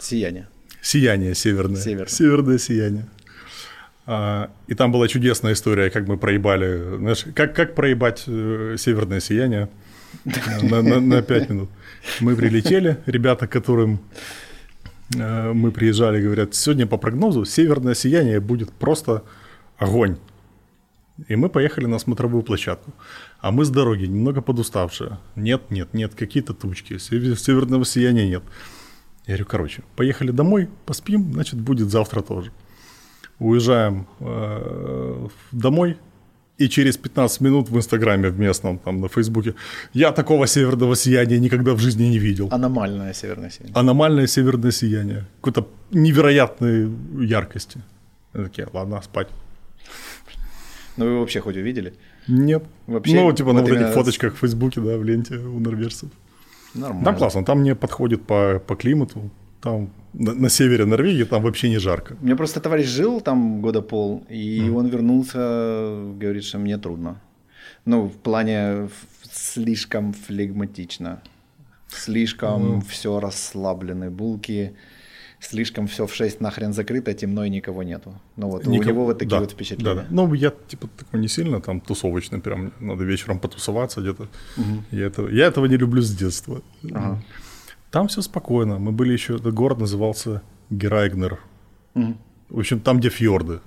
Сияние. сияние северное. Северное. Северное сияние. А, и там была чудесная история, как мы проебали, знаешь, как, как проебать э, северное сияние на, на, на 5 минут. Мы прилетели, ребята, которым э, мы приезжали, говорят, сегодня по прогнозу северное сияние будет просто огонь. И мы поехали на смотровую площадку. А мы с дороги, немного подуставшие. Нет, нет, нет, какие-то тучки, север- северного сияния нет. Я говорю, короче, поехали домой, поспим, значит, будет завтра тоже. Уезжаем э, домой, и через 15 минут в Инстаграме в местном, там на Фейсбуке, я такого северного сияния никогда в жизни не видел. Аномальное северное сияние. Аномальное северное сияние. Какой-то невероятной яркости. Я такие, ладно, спать. Ну вы вообще хоть увидели? Нет. Вообще, ну, типа на вот вот этих фоточках в Фейсбуке, да, в ленте у норвежцев. Нормально. Там классно, там не подходит по, по климату. Там на, на севере Норвегии там вообще не жарко. У меня просто товарищ жил там года пол, и он вернулся, говорит, что мне трудно. Ну, в плане слишком флегматично, слишком все расслаблены булки, слишком все в 6 нахрен закрыто, темно и никого нету. Ну вот, у Никак- него вот такие да, вот впечатления. Да, да. Ну, я типа такой не сильно там тусовочный, прям надо вечером потусоваться где-то. Я, этого, я этого не люблю с детства. Ага. Там все спокойно. Мы были еще, этот город назывался Герайгнер. Мгм. В общем, там, где фьорды.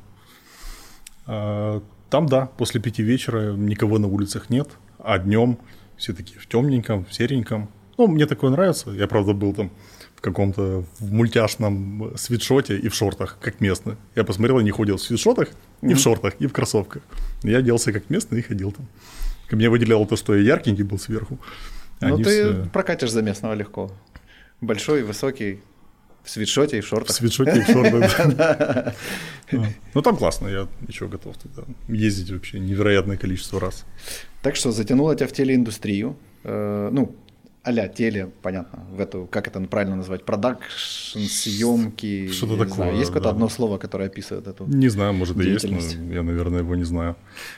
А, Там, да, после пяти вечера никого на улицах нет, а днем все такие в темненьком, в сереньком. Ну, мне такое нравится. Я, правда, был там в каком-то в мультяшном свитшоте и в шортах, как местный. Я посмотрел, они ходят в свитшотах и в шортах, и в кроссовках. Я оделся как местный и ходил там. Ко мне выделяло то, что я яркенький был сверху. Ну ты все прокатишь за местного легко. Большой, высокий, в свитшоте и в в шортах. свитшоте и в шортах. Да. Ну, там классно, я еще готов туда ездить вообще невероятное количество раз. Так что затянуло тебя в телеиндустрию. Э, ну, а-ля теле, понятно, в эту, как это правильно назвать, продакшн, съемки. Что-то такое, знаю. Есть какое-то одно слово, которое описывает эту? Не знаю, может и есть, но я, наверное, его не знаю.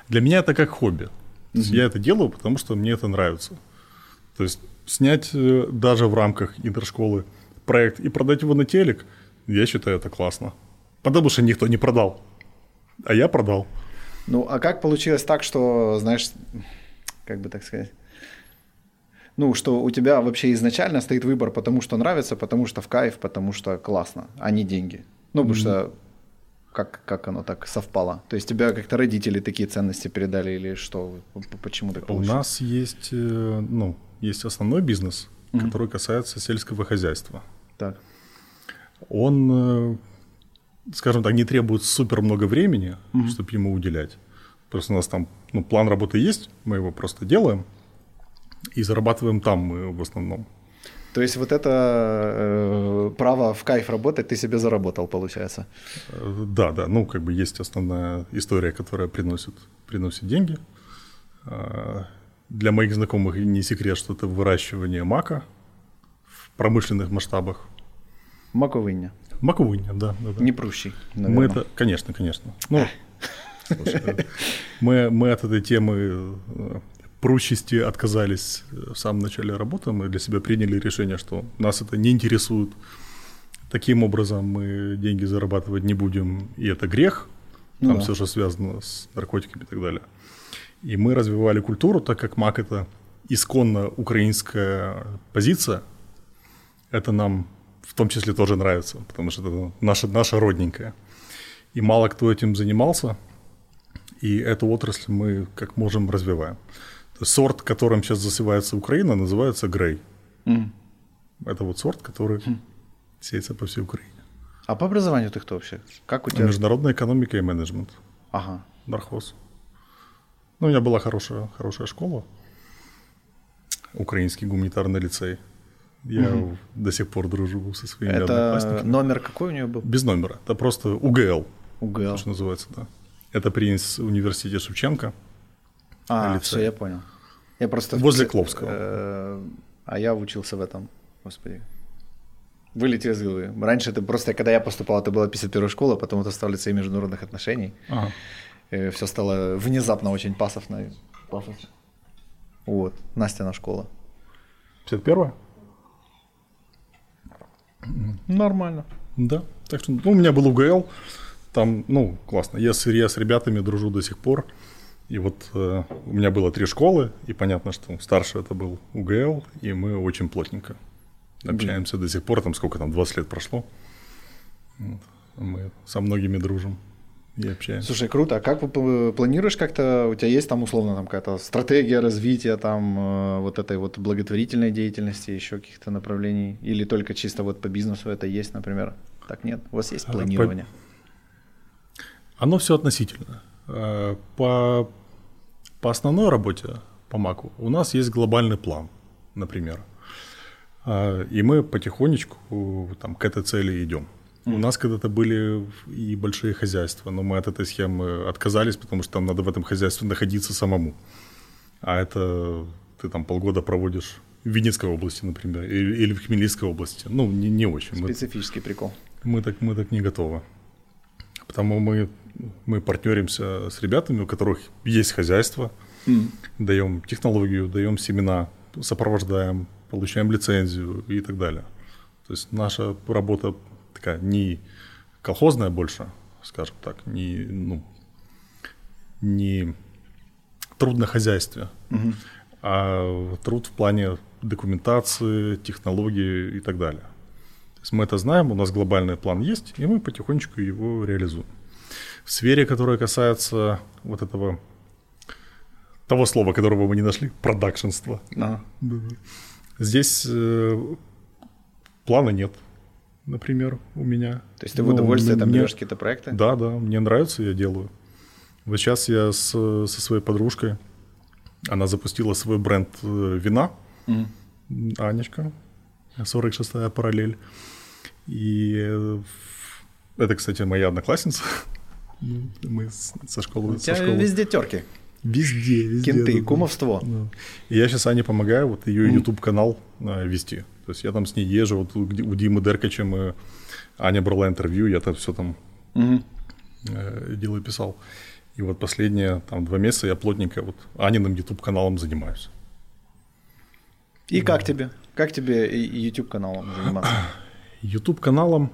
Для меня это как хобби. Есть Я это делаю, потому что мне это нравится. То есть снять э, даже в рамках интершколы проект и продать его на телек, я считаю это классно. Потому что никто не продал. А я продал. Ну, а как получилось так, что, знаешь, как бы так сказать, ну, что у тебя вообще изначально стоит выбор, потому что нравится, потому что в кайф, потому что классно, а не деньги. Ну, потому что как, как оно так совпало? То есть тебя как-то родители такие ценности передали или что? Почему так У получилось? нас есть, э, ну, есть основной бизнес, который касается сельского хозяйства. Так. он, э, скажем так, не требует супер много времени, чтобы ему уделять. Просто у нас там ну, план работы есть, мы его просто делаем и зарабатываем там мы в основном. То есть вот это э, право в кайф работать ты себе заработал, получается. Э, Да, да, ну как бы есть основная история, которая приносит, приносит деньги. А, Для моих знакомых не секрет, что это выращивание мака в промышленных масштабах. Маковиння. Маковыня, да, да, да. Не прущий, Мы наверное. это, конечно, конечно. Ну, слушай, э, мы, мы от этой темы прущести отказались э, в самом начале работы. Мы для себя приняли решение, что нас это не интересует. Таким образом мы деньги зарабатывать не будем, и это грех. Ну Там да. все, что связано с наркотиками и так далее. И мы развивали культуру, так как мак это исконно украинская позиция. Это нам в том числе тоже нравится, потому что это наша, наша родненькая. И мало кто этим занимался, и эту отрасль мы как можем развиваем. Сорт, которым сейчас засевается Украина, называется грей. Мгм. Это вот сорт, который сеется по всей Украине. А по образованию ты кто вообще? Как у тебя? Международная экономика и менеджмент. Ага. Нархоз. Ну, у меня была хорошая, хорошая школа. Украинский гуманитарный лицей. Я угу. до сих пор дружу со своими Это одноклассниками. номер какой у него был? Без номера. Это просто УГЛ. УГЛ. Что называется, да. Это при университете Шевченко. А, все, я понял. Я просто... Возле Кловского. Э, а я учился в этом, господи. Вылетел из головы. Раньше это просто, когда я поступал, это была 51 школа, потом это стал лицей международных отношений. Ага. Э, все стало внезапно очень пасовно. Пафосно. Вот, Настя школа. 51 Нормально. Да. Так что, ну, у меня был УГЛ, там, ну, классно. Я с, я с ребятами дружу до сих пор. И вот э, у меня было три школы, и понятно, что старший это был УГЛ, и мы очень плотненько общаемся Блин. до сих пор, там сколько там, 20 лет прошло. Вот. Мы со многими дружим и общаемся. Слушай, круто. А как планируешь как-то, у тебя есть там условно там какая-то стратегия развития там э, вот этой вот благотворительной деятельности, еще каких-то направлений? Или только чисто вот по бизнесу это есть, например? Так нет? У вас есть а, планирование? По... Оно все относительно. Э, по, по основной работе, по Маку, у нас есть глобальный план, например. Э, и мы потихонечку там, к этой цели идем. У нас когда-то были и большие хозяйства, но мы от этой схемы отказались, потому что там надо в этом хозяйстве находиться самому. А это ты там полгода проводишь в Винницкой области, например, или, или в Хмельницкой области. Ну, не, не очень. Специфический мы, прикол. Мы так, мы так не готовы. Потому мы, мы партнеримся с ребятами, у которых есть хозяйство, mm. даем технологию, даем семена, сопровождаем, получаем лицензию и так далее. То есть наша работа такая не колхозная больше, скажем так, не, ну, не труд на хозяйстве, угу. а труд в плане документации, технологии и так далее. То есть мы это знаем, у нас глобальный план есть, и мы потихонечку его реализуем. В сфере, которая касается вот этого того слова, которого мы не нашли, продакшенства. Ага. Здесь э, плана нет например, у меня. То есть ты в удовольствие ну, там мне... берешь какие-то проекты? Да, да, мне нравится, я делаю. Вот сейчас я с, со своей подружкой, она запустила свой бренд э, вина, mm. Анечка, 46-я параллель. И э, это, кстати, моя одноклассница. Мы со школы. У тебя со школы. везде терки. Везде, везде. Кенты, да, кумовство. Да. И я сейчас Ане помогаю вот ее. YouTube-канал э, вести. То есть я там с ней езжу, вот у, у Димы Деркача мы, Аня брала интервью, я там все там угу. э, делал и писал. И вот последние там два месяца я плотненько вот Аниным YouTube-каналом занимаюсь. И да. как тебе? Как тебе YouTube-каналом заниматься? YouTube-каналом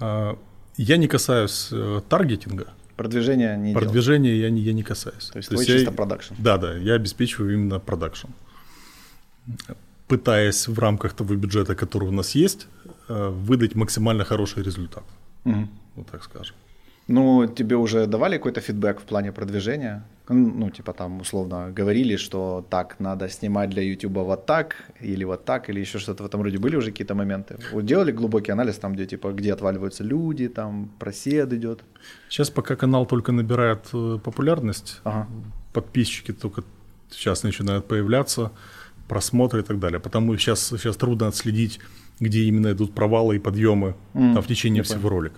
э, я не касаюсь э, таргетинга. Продвижение не Продвижение я не, я не касаюсь. То есть То твой есть чисто продакшн. Да, да, я обеспечиваю именно продакшн пытаясь в рамках того бюджета, который у нас есть, э, выдать максимально хороший результат. Угу. Вот так скажем. Ну, тебе уже давали какой-то фидбэк в плане продвижения? Ну, типа там условно говорили, что так, надо снимать для YouTube вот так, или вот так, или еще что-то в этом роде. Были уже какие-то моменты? Вот делали глубокий анализ там, где типа, где отваливаются люди, там просед идет? Сейчас пока канал только набирает э, популярность, ага. подписчики только сейчас начинают появляться, просмотры и так далее. Потому сейчас, сейчас трудно отследить, где именно идут провалы и подъемы mm, там, в течение всего понял. ролика.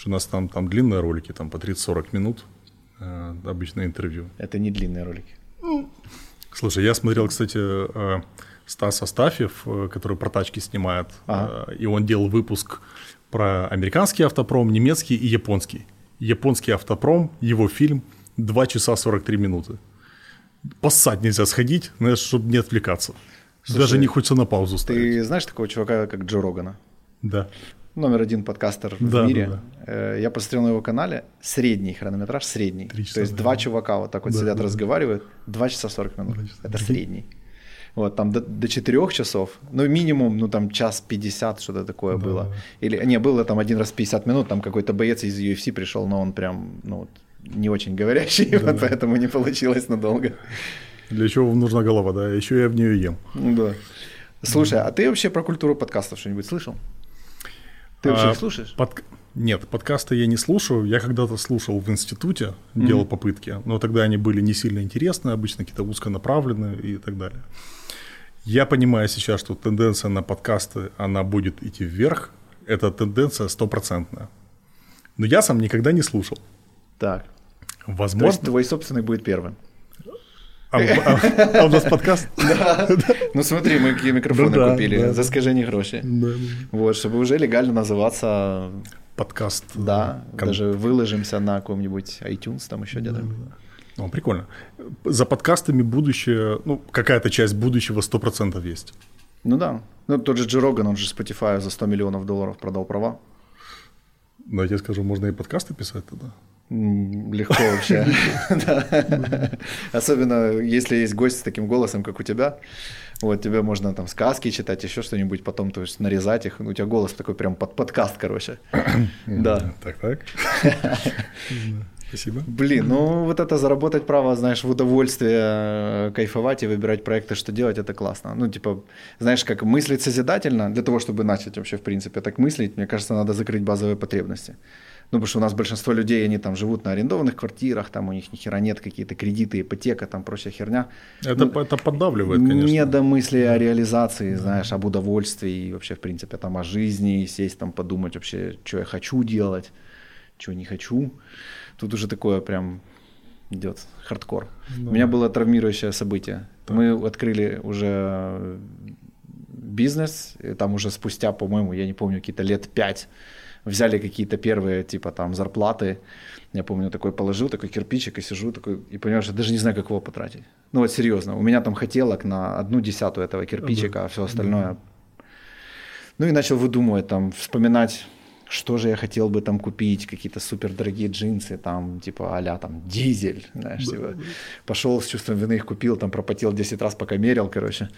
Что у нас там, там длинные ролики, там по 30-40 минут э, обычное интервью. Это не длинные ролики. Слушай, я смотрел, кстати, э, Стас Астафьев, э, который про тачки снимает, ага. э, и он делал выпуск про американский автопром, немецкий и японский. Японский автопром, его фильм 2 часа 43 минуты поссать нельзя сходить, знаешь, чтобы не отвлекаться. Слушай, Даже не хочется на паузу ставить. Ты знаешь такого чувака, как Джо Рогана? Да. Номер один подкастер да, в мире. Да, да. Э, я посмотрел на его канале, средний хронометраж, средний. Часа, То есть да. два чувака вот так вот да, сидят, да, разговаривают, 2 часа 40 минут. Часа. Это средний. Вот, там до, до 4 часов, ну, минимум, ну, там, час 50, что-то такое да, было. Или, не, было там один раз 50 минут, там какой-то боец из UFC пришел, но он прям, ну, не очень говорящий, да. вот поэтому не получилось надолго. Для чего нужна голова, да? Еще я в нее ем. Да. Слушай, а ты вообще про культуру подкастов что-нибудь слышал? Ты вообще а, их слушаешь? Под... Нет, подкасты я не слушаю. Я когда-то слушал в институте, mm-hmm. делал попытки, но тогда они были не сильно интересны, обычно какие-то узконаправленные и так далее. Я понимаю сейчас, что тенденция на подкасты, она будет идти вверх. Это тенденция стопроцентная. Но я сам никогда не слушал. Так. Возможно. То есть твой собственный будет первым. А, а- а у нас подкаст? Да. Ну смотри, мы какие микрофоны Ну купили за скажені гроші. Вот, чтобы уже легально называться, Подкаст. да, даже выложимся на каком-нибудь iTunes, там еще где-то. Ну, прикольно. За подкастами будущее, ну, какая-то часть будущего 100% есть. Ну да. Ну тот же Джи Роган, он же Spotify за 100 миллионов долларов продал права. Но я тебе скажу, можно и подкасты писать тогда. Легко вообще. Особенно если есть гость с таким голосом, как у тебя. Вот тебе можно там сказки читать, еще что-нибудь, потом то есть нарезать их. Ну, У тебя голос такой прям под подкаст, короче. Да. Так, так. Спасибо. Блин, ну вот это заработать право, знаешь, в удовольствие, э, кайфовать и выбирать проекты, что делать, это классно. Ну, типа, знаешь, как мыслить созидательно, для того, чтобы начать вообще, в принципе, так мыслить, мне кажется, надо закрыть базовые потребности. Ну, потому что у нас большинство людей, они там живут на арендованных квартирах, там у них ни хера нет, какие-то кредиты, ипотека, там прочая херня. Это, Ну, это поддавливает, конечно. Не до мысли о реализации, знаешь, об удовольствии и вообще, в принципе, там о жизни, сесть там подумать вообще, что я хочу делать, что не хочу. Тут уже такое прям идет хардкор. У меня было травмирующее событие. Мы открыли уже бизнес, там уже спустя, по-моему, я не помню, какие-то лет пять взяли какие-то первые, типа, там, зарплаты. Я помню, такой положил, такой кирпичик и сижу, такой, и понимаешь, я даже не знаю, как его потратить. Ну вот серьезно, у меня там хотелок на одну десятую этого кирпичика, а все остальное. Ну и начал выдумывать, там, вспоминать, что же я хотел бы там купить, какие-то супер дорогие джинсы, там, типа, а там, дизель, знаешь, типа. Пошел с чувством вины, их купил, там, пропотел 10 раз, пока мерил, короче.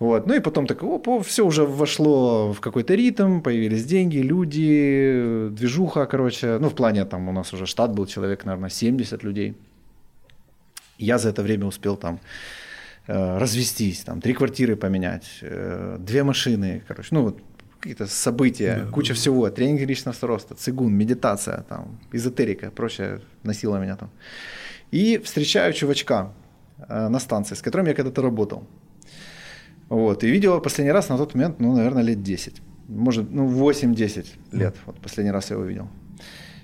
Вот, ну и потом так, оп, все уже вошло в какой-то ритм, появились деньги, люди, движуха, короче. Ну, в плане, там, у нас уже штат был, человек, наверное, 70 людей. Я за это время успел там э, развестись, там, три квартиры поменять, э, две машины, короче, ну, вот какие-то события, куча всего, тренинг личностного роста, цигун, медитация, там, эзотерика, прочее носила меня там. И встречаю чувачка э, на станции, с которым я когда-то работал. Вот, и видел последний раз на тот момент, ну, наверное, лет 10. Может, ну, 8-10 лет. Вот последний раз я его видел.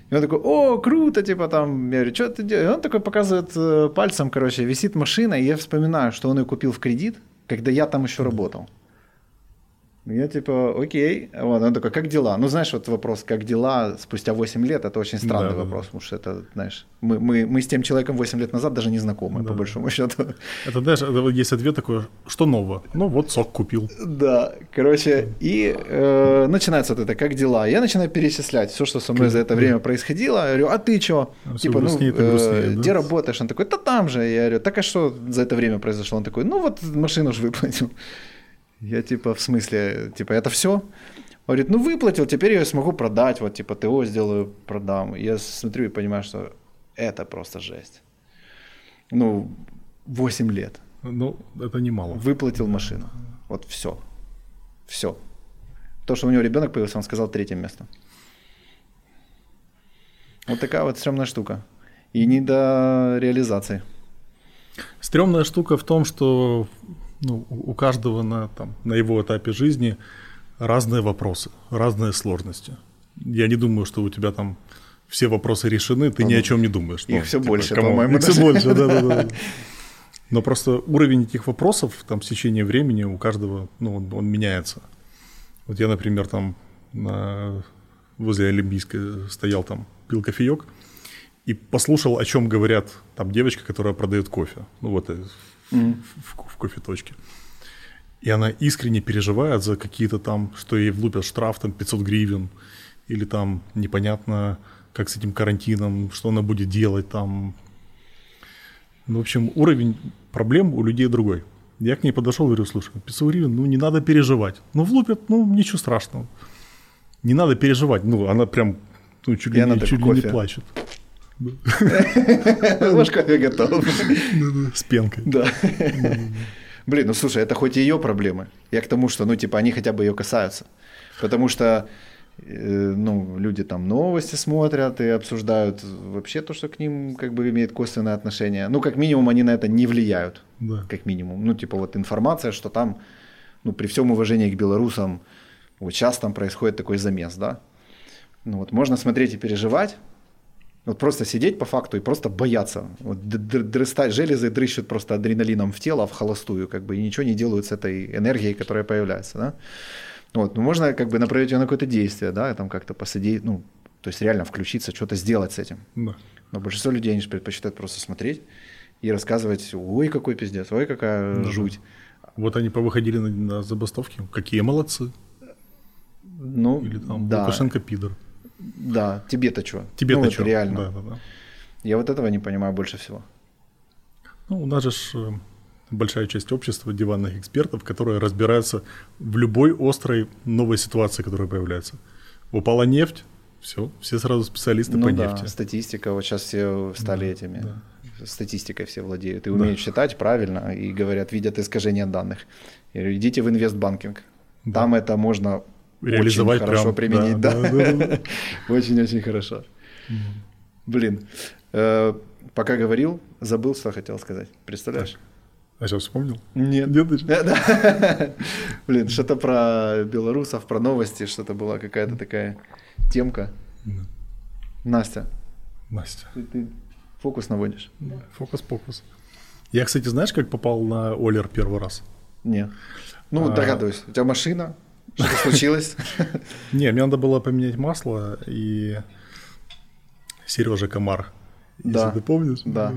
И он такой, о, круто, типа там, я говорю, что ты делаешь? И он такой показывает э, пальцем, короче, висит машина, и я вспоминаю, что он ее купил в кредит, когда я там еще работал. Я типа, окей. Вот, он такой, как дела? Ну, знаешь, вот вопрос, как дела спустя 8 лет, это очень странный Да, да, вопрос, потому что это, знаешь, мы, мы, мы с тем человеком 8 лет назад даже не знакомы, по большому счету. Это, знаешь, есть ответ такой, что нового? Ну, вот сок купил. Да, короче, и э, начинается вот это, как дела? Я начинаю перечислять все, что со мной за это время происходило. Я говорю, а ты что? А Типа, ну, грустнее э, грустнее, да? где работаешь? Он такой, да там же. Я говорю, так а что за это время произошло? Он такой, ну вот машину же выплатил. Я типа, в смысле, типа, это все? Говорит, ну выплатил, теперь я смогу продать, вот типа ТО сделаю, продам. Я смотрю и понимаю, что это просто жесть. Ну, 8 лет. Ну, это немало. Выплатил машину. Вот все. Все. То, что у него ребенок появился, он сказал третье место. Вот такая вот стрёмная штука. И не до реализации. Стремная штука в том, что ну, у каждого на, там, на его этапе жизни разные вопросы, разные сложности. Я не думаю, что у тебя там все вопросы решены, ты ни о чем не думаешь. Их всё больше, come on, по-моему, Их все даже. больше, да, да, да. Но просто уровень этих вопросов там с течением времени у каждого, ну, он, он меняется. Вот я, например, там на- возле Олимпийской стоял там, пил кофеек и послушал, о чем говорят там девочка, которая продает кофе. Ну вот э, в, в- кофе-точке. И она искренне переживает за какие-то там, что ей влупят штраф там 500 гривен, или там непонятно, как с этим карантином, что она будет делать там. Ну, в общем, уровень проблем у людей другой. Я к ней подошел и говорю, слушай, 500 гривен, ну не надо переживать. Ну влупят, ну ничего страшного. Не надо переживать. Ну, она прям ну, чуть, ли, не, чуть ли не плачет. Ваш кофе готов. С пенкой. Да. Блин, ну слушай, это хоть и ее проблемы. Я к тому, что, ну, типа, они хотя бы ее касаются. Потому что, э, ну, люди там новости смотрят и обсуждают вообще то, что к ним как бы имеет косвенное отношение. Ну, как минимум, они на это не влияют. Да. Как минимум. Ну, типа, вот информация, что там ну, при всем уважении к белорусам, вот сейчас там происходит такой замес, да. Ну вот можно смотреть и переживать, вот просто сидеть по факту и просто бояться. Вот дрыстать, железы дрыщут просто адреналином в тело, в холостую, как бы, и ничего не делают с этой энергией, которая появляется, да. Вот, ну, можно как бы направить ее на какое-то действие, да, и там как-то посадить, ну, то есть реально включиться, что-то сделать с этим. Да. Но большинство людей, они же предпочитают просто смотреть и рассказывать, ой, какой пиздец, ой, какая да. жуть. Вот они повыходили на, на забастовки, какие молодцы. Ну, Или там да. Лукашенко пидор. Да, тебе-то что? Тебе-то ну, что? реально. Да, да, да. Я вот этого не понимаю больше всего. Ну, у нас же э, большая часть общества диванных экспертов, которые разбираются в любой острой новой ситуации, которая появляется. Упала нефть, все, все сразу специалисты ну по да, нефти. статистика, вот сейчас все стали да, этими. Да. Статистикой все владеют и умеют да. считать правильно, и говорят, видят искажения данных. Я говорю, идите в инвестбанкинг. Да. Там это можно реализовать очень хорошо прям, применить. Да, Очень-очень хорошо. Блин, э, пока говорил, забыл, что хотел сказать. Представляешь? А сейчас вспомнил? Нет. Нет да. Блин, что-то про белорусов, про новости, что-то была какая-то такая темка. Настя. Настя. Ты, фокус наводишь? Фокус-покус. Я, кстати, знаешь, как попал на Олер первый раз? Нет. Ну, а... догадываюсь. У тебя машина, что-то случилось? Не, мне надо было поменять масло, и Сережа Комар, да. если ты помнишь. Да.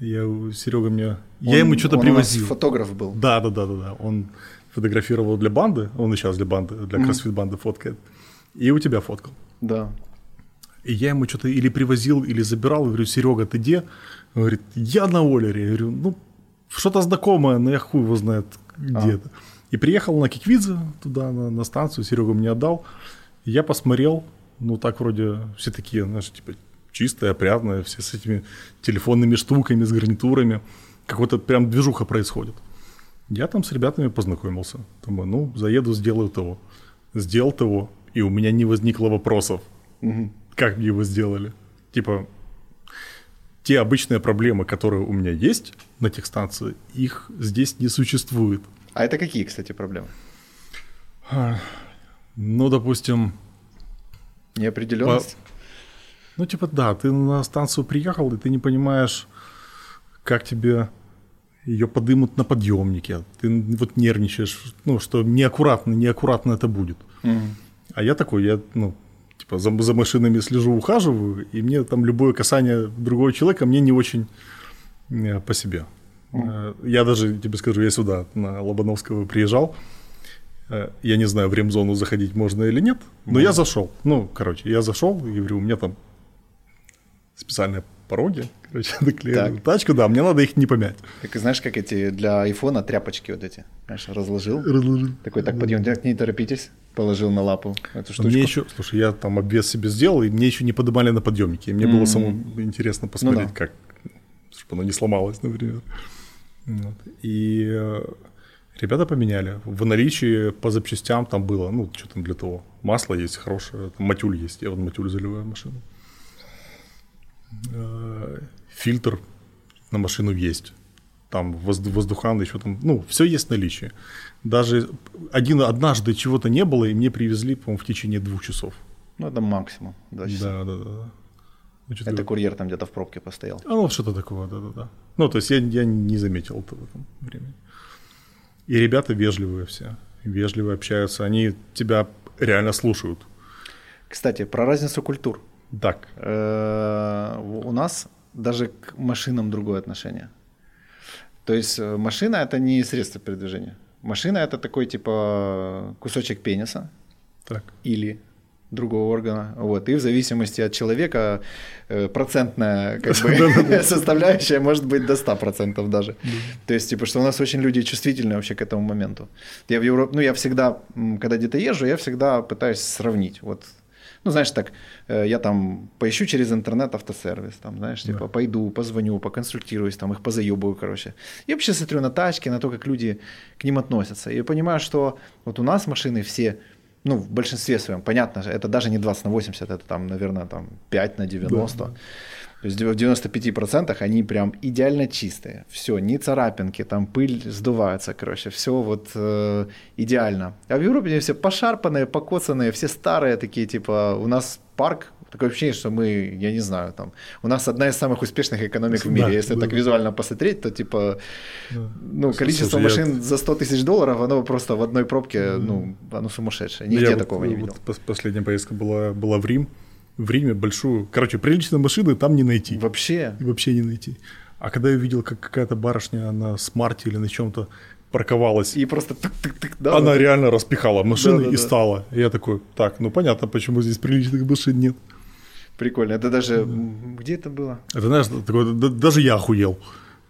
Я, Серега мне... Я ему что-то привозил. фотограф был. Да, да, да, да, да. Он фотографировал для банды, он и сейчас для банды, для кроссфит банды фоткает. И у тебя фоткал. Да. И я ему что-то или привозил, или забирал. говорю, Серега, ты где? Он говорит, я на Олере. Я говорю, ну, что-то знакомое, но я хуй его знает где а. И приехал на Киквидзе туда, на, на станцию, Серега мне отдал. я посмотрел, ну, так вроде все такие, знаешь, типа, чистые, опрятные, все с этими телефонными штуками, с гарнитурами. Какой-то прям движуха происходит. Я там с ребятами познакомился. Думаю, ну, заеду, сделаю того. Сделал того, и у меня не возникло вопросов, угу. как мне его сделали. Типа, те обычные проблемы, которые у меня есть на техстанции, их здесь не существует. А это какие, кстати, проблемы? Ну, допустим... Неопределенность? По... Ну, типа, да, ты на станцию приехал, и ты не понимаешь, как тебе ее подымут на подъемнике. Ты вот нервничаешь, ну, что неаккуратно, неаккуратно это будет. Угу. А я такой, я, ну, типа, за, за машинами слежу, ухаживаю, и мне там любое касание другого человека мне не очень э, по себе. Э, я даже тебе скажу, я сюда на Лобановского приезжал. Э, я не знаю, в ремзону заходить можно или нет, но можно. я зашел. Ну, короче, я зашел и говорю, у меня там специальные пороги, короче, наклеили. Тачку, да, мне надо их не помять. Как знаешь, как эти для айфона тряпочки вот эти, знаешь, разложил. Разложил. Такой, так, подъем, не торопитесь, положил на лапу эту штучку. Мне еще, слушай, я там обвес себе сделал, и мне еще не поднимали на подъемнике. Мне mm-hmm. было самому интересно посмотреть, ну, да. как, чтобы оно не сломалось, например. Вот. И э, ребята поменяли. В наличии по запчастям там было, ну, что там для того. Масло есть хорошее, там матюль есть. Я вот матюль заливаю машину. Э, фильтр на машину есть. Там воздухан еще там, ну, все есть в наличии. Даже один, однажды чего-то не было, и мне привезли, по-моему, в течение двух часов. Ну, это максимум. Два часа. Да, да, да. Это курьер там где-то в пробке постоял. А ну что-то такого, да-да-да. Ну, то есть я, я не заметил этого в этом времени. И ребята вежливые все, вежливо общаются, они тебя реально слушают. Кстати, про разницу культур. Так. Э, у нас даже к машинам другое отношение. То есть э, машина это не средство передвижения. Машина это такой типа кусочек пениса. Так. Или другого органа. Вот. И в зависимости от человека э, процентная как бы, составляющая может быть до 100% даже. То есть, типа, что у нас очень люди чувствительны вообще к этому моменту. Я в Европе, ну, я всегда, когда где-то езжу, я всегда пытаюсь сравнить. Вот ну, знаешь, так, э, я там поищу через интернет автосервис, там, знаешь, типа, да. пойду, позвоню, поконсультируюсь, там, их позаебываю, короче. И вообще смотрю на тачки, на то, как люди к ним относятся. И понимаю, что вот у нас машины все ну, в большинстве своем, понятно, это даже не 20 на 80, это там, наверное, там 5 на 90. Да. То есть в 95% они прям идеально чистые. Все, ни царапинки, там пыль сдувается, короче, все вот э, идеально. А в Европе они все пошарпанные, покоцанные, все старые такие, типа, у нас парк Такое ощущение, что мы, я не знаю, там, у нас одна из самых успешных экономик в мире. Да, Если да. так визуально посмотреть, то типа, да. ну, количество Слушай, машин я... за 100 тысяч долларов, оно просто в одной пробке, ну, оно сумасшедшее. Нигде я такого вот, не видел. Вот последняя поездка была, была в Рим. В Риме большую, короче, приличные машины там не найти. Вообще? Вообще не найти. А когда я видел, как какая-то барышня на смарте или на чем-то парковалась. И просто тык-тык-тык, да? Она вот реально распихала машины да, да, и да. стала. И я такой, так, ну понятно, почему здесь приличных машин нет. Прикольно. Это даже... Где это было? Это, знаешь, такое, даже я охуел.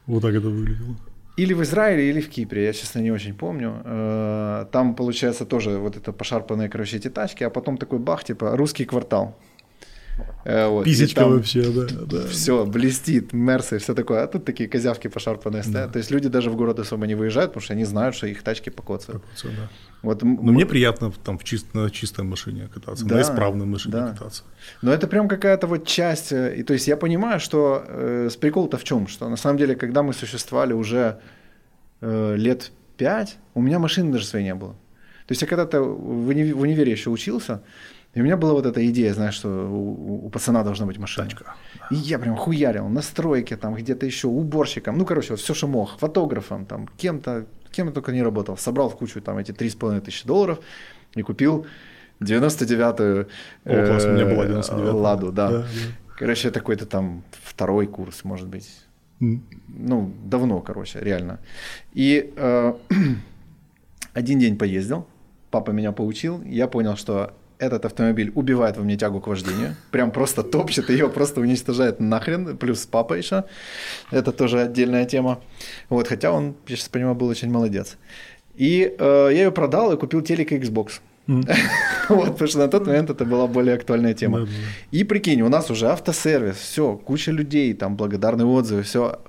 Вот так это выглядело. Или в Израиле, или в Кипре, я, честно, не очень помню. Э, там, получается, тоже вот это пошарпанные, короче, эти тачки, а потом такой бах, типа, русский квартал. Э, вот, Писечка вообще, да, да. Все, блестит, мерсы, все такое. А тут такие козявки пошарпанные стоят. Да. То есть люди даже в город особо не выезжают, потому что они знают, что их тачки покоцают. покоцают да. вот, Но м- мне приятно там в чист, на чистой машине кататься, да, на исправной машине да. кататься. Но это прям какая-то вот часть. Э, и, то есть я понимаю, что э, с прикол-то в чем? Что на самом деле, когда мы существовали уже э, лет пять, у меня машины даже своей не было. То есть я когда-то в, уни- в универе еще учился, и у меня была вот эта идея, знаешь, что у, у пацана должна быть машина. Тачка. И я прям хуярил на стройке, там где-то еще, уборщиком, ну, короче, вот все, что мог, фотографом, там, кем-то, кем я только не работал. Собрал в кучу там эти 3,5 тысячи долларов и купил 99-ю э, у меня была 99 Ладу, да. да, да. Короче, это какой-то там второй курс, может быть. Mm. Ну, давно, короче, реально. И э, один день поездил, папа меня поучил, я понял, что этот автомобиль убивает во мне тягу к вождению, прям просто топчет, ее просто уничтожает нахрен, плюс папа еще, это тоже отдельная тема, вот, хотя он, я сейчас понимаю, был очень молодец. И э, я ее продал и купил телек и Xbox. Вот, потому что на тот момент это была более актуальная тема. И прикинь, у нас уже автосервис, все, куча людей, там благодарные отзывы, все,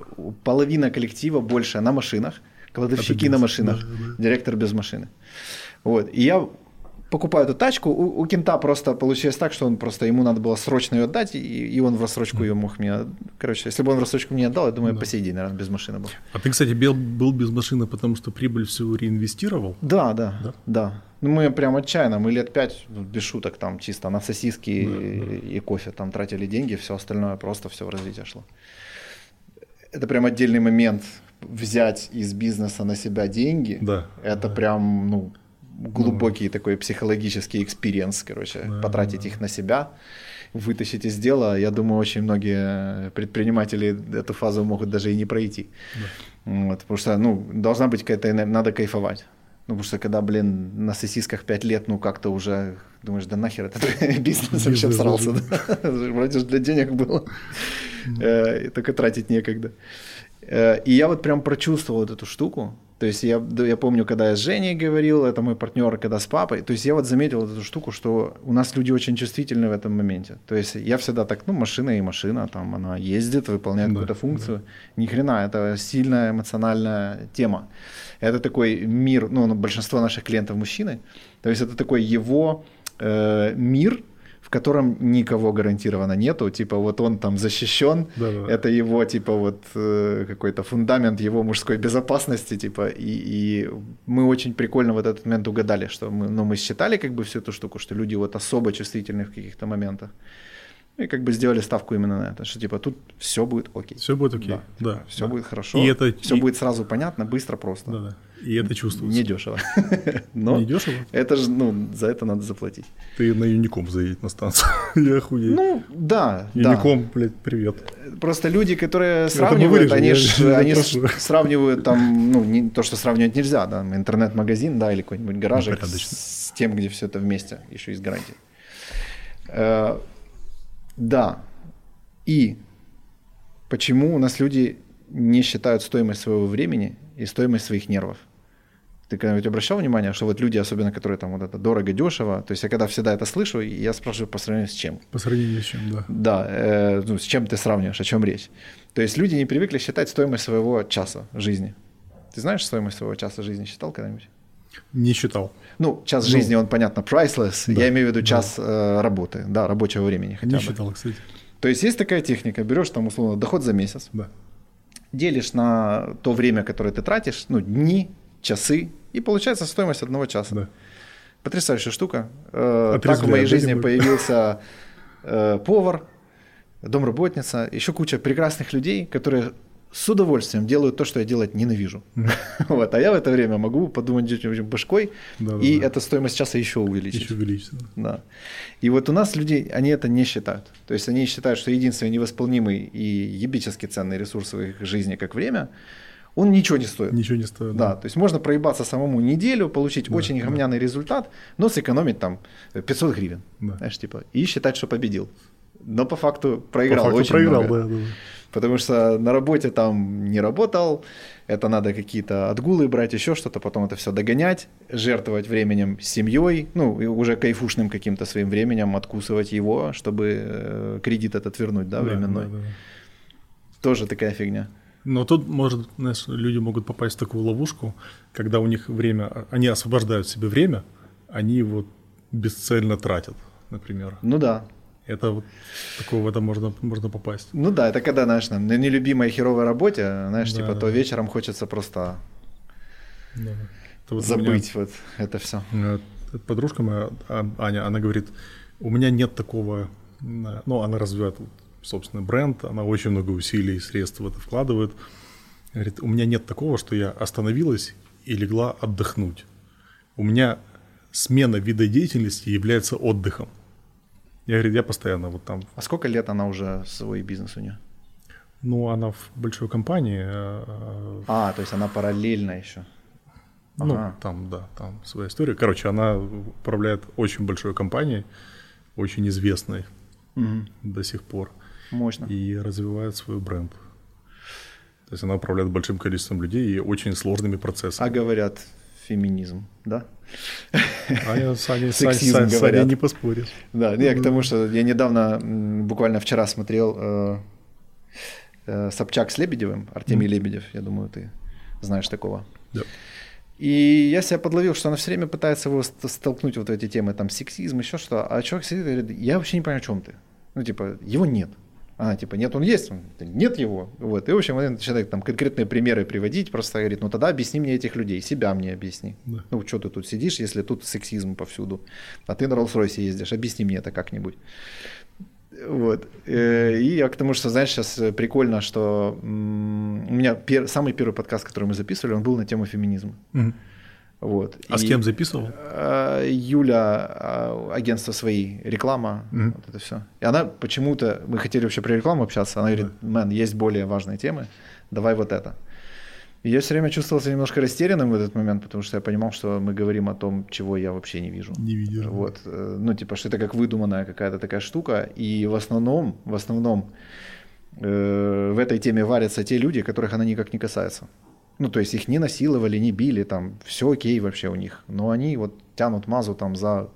половина коллектива больше на машинах, кладовщики на машинах, директор без машины. Вот. И я покупаю эту тачку, у, у Кента просто получилось так, что он просто, ему надо было срочно ее отдать, и, и он в рассрочку ее мог мне, короче, если бы он в рассрочку мне отдал, я думаю, да. по сей день, наверное, без машины был. А ты, кстати, был, был без машины, потому что прибыль всю реинвестировал? Да, да, да. да. Ну, мы прям отчаянно, мы лет пять, без шуток, там чисто на сосиски да, и, да. и кофе там тратили деньги, все остальное просто все в развитие шло. Это прям отдельный момент взять из бизнеса на себя деньги. Да. Это да. прям, ну, глубокий ну, такой психологический experience, короче, да, потратить да. их на себя, вытащить из дела. Я думаю, очень многие предприниматели эту фазу могут даже и не пройти. Да. Вот, потому что, ну, должна быть какая-то, надо кайфовать. Ну, потому что когда, блин, на сосисках 5 лет, ну, как-то уже думаешь, да нахер этот бизнес вообще всрался. Вроде же для денег было. Э, только тратить некогда. Э, и я вот прям прочувствовал вот эту штуку. То есть я, я помню, когда я с Женей говорил, это мой партнер, когда с папой. То есть я вот заметил вот эту штуку, что у нас люди очень чувствительны в этом моменте. То есть я всегда так, ну, машина и машина, там она ездит, выполняет да, какую-то функцию. Да. Ни хрена, это сильная эмоциональная тема. Это такой мир, ну, большинство наших клиентов мужчины. То есть это такой его э, мир, в котором никого гарантированно нету, типа вот он там защищен, Да-да. это его типа вот э, какой-то фундамент его мужской безопасности, типа, и, и мы очень прикольно в этот момент угадали, что мы, ну, мы считали как бы всю эту штуку, что люди вот особо чувствительны в каких-то моментах. И как бы сделали ставку именно на это, что типа тут все будет окей. Все будет окей, да. да типа, все да. будет хорошо, и это, все и... будет сразу понятно, быстро, просто. Да, да. И это чувствуется. Не дешево. Но не дешево? Это же, ну, за это надо заплатить. Ты на Юником заедь на станцию. Я охуею. Ну, да. Юником, да. блядь, привет. Просто люди, которые сравнивают, они, ж, они сравнивают там, ну, не, то, что сравнивать нельзя, да, интернет-магазин, да, или какой-нибудь гаражик ну, с, с тем, где все это вместе, еще и с гарантией. Э, да, и почему у нас люди не считают стоимость своего времени и стоимость своих нервов? Ты когда-нибудь обращал внимание, что вот люди, особенно которые там вот это дорого, дешево, то есть я когда всегда это слышу, я спрашиваю по сравнению с чем? По сравнению с чем, да. Да, э, ну, с чем ты сравниваешь, о чем речь? То есть люди не привыкли считать стоимость своего часа жизни. Ты знаешь стоимость своего часа жизни? Считал когда-нибудь? Не считал. Ну, час ну, жизни, он, понятно, priceless. Да, я имею в виду час да. э, работы, да, рабочего времени хотя Не бы. считал, кстати. То есть есть такая техника, берешь там условно доход за месяц, Да. делишь на то время, которое ты тратишь, ну, дни, часы, и получается стоимость одного часа. Да. Потрясающая штука. Э, Так в моей да, жизни появился э, повар, домработница, еще куча прекрасных людей, которые с удовольствием делают то, что я делать ненавижу. Вот, а я в это время могу подумать чем-нибудь башкой, Да, да, и да. эта стоимость часа еще увеличить. Еще увеличится. Да. И вот у нас люди, они это не считают. То есть они считают, что единственный невосполнимый и ебически ценный ресурс в их жизни, как время, он ничего не стоит. Ничего не стоит. Да, то есть можно проебаться самому неделю, получить Да, очень да. гомняный результат, но сэкономить там 500 гривен, Да. знаешь, типа, и считать, что победил. Но по факту По проиграл факту очень проиграл, много. да, да, да. Потому что на работе там не работал, это надо какие-то отгулы брать, еще что-то, потом это все догонять, жертвовать временем с семьей, ну, и уже кайфушным каким-то своим временем откусывать его, чтобы э, кредит этот вернуть, да, Да, временной. да, да. Тоже такая фигня. Но тут, может, знаешь, люди могут попасть в такую ловушку, когда у них время, они освобождают себе время, они его бесцельно тратят, например. Ну да, Это вот такого в это можно, можно попасть. Ну да, это когда, знаешь, на нелюбимой херовой работе, знаешь, Да, типа, да. то вечером хочется просто Да. Это вот у меня, забыть вот это все. э, подружка моя, а- Аня, она говорит, у меня нет такого, э, ну, она развивает собственный бренд, она очень много усилий и средств в это вкладывает. Говорит, у меня нет такого, что я остановилась и легла отдохнуть. У меня смена вида деятельности является отдыхом. Я, говорит, я постоянно вот там, А сколько лет она уже свой бизнес у нее? ну, она в большой компании, э, А, то есть она параллельно еще. Ну, Ага. там, да, там своя история. Короче, она управляет очень большой компанией, очень известной до сих пор, Мощно. и развивает свой бренд. То есть она управляет большим количеством людей и очень сложными А процессами. говорят, феминизм, да? А я с Аней, Сексизм с говорят. не поспоришь. Да, я к тому, что я недавно, буквально вчера смотрел э, э, Собчак с Лебедевым, Артемий Лебедев, я думаю, ты знаешь такого. Да. И я себя подловил, что она все время пытается его ст- столкнуть вот в эти темы, там, сексизм, еще что. А человек сидит и говорит, я вообще не понимаю, о чем ты. Ну, типа, его нет. А, типа, нет, он есть, нет его. Вот. И, в общем, он начинает там конкретные примеры приводить, просто говорит, ну, тогда объясни мне этих людей, себя мне объясни. Да. Ну, что ты тут сидишь, если тут сексизм повсюду, а ты на Роллс-Ройсе ездишь, объясни мне это как-нибудь. Вот. Э, И я к тому, что, знаешь, сейчас прикольно, что у меня пер- самый первый подкаст, который мы записывали, он был на тему феминизма. Мгм. Вот. А с И, кем записывал? э, Юля, э, агентство свои, реклама, Мгм. вот это все. И она почему-то, мы хотели вообще про рекламу общаться, она говорит, мэн, есть более важные темы, давай вот это. И я все время чувствовал себя немножко растерянным в этот момент, потому что я понимал, что мы говорим о том, чего я вообще не вижу. Не видишь. Вот, э, ну, типа, что это как выдуманная какая-то такая штука, и в основном, в основном э, в этой теме варятся те люди, которых она никак не касается. Ну, то есть их не насиловали, не били, там, все окей вообще у них, но они вот тянут мазу там за...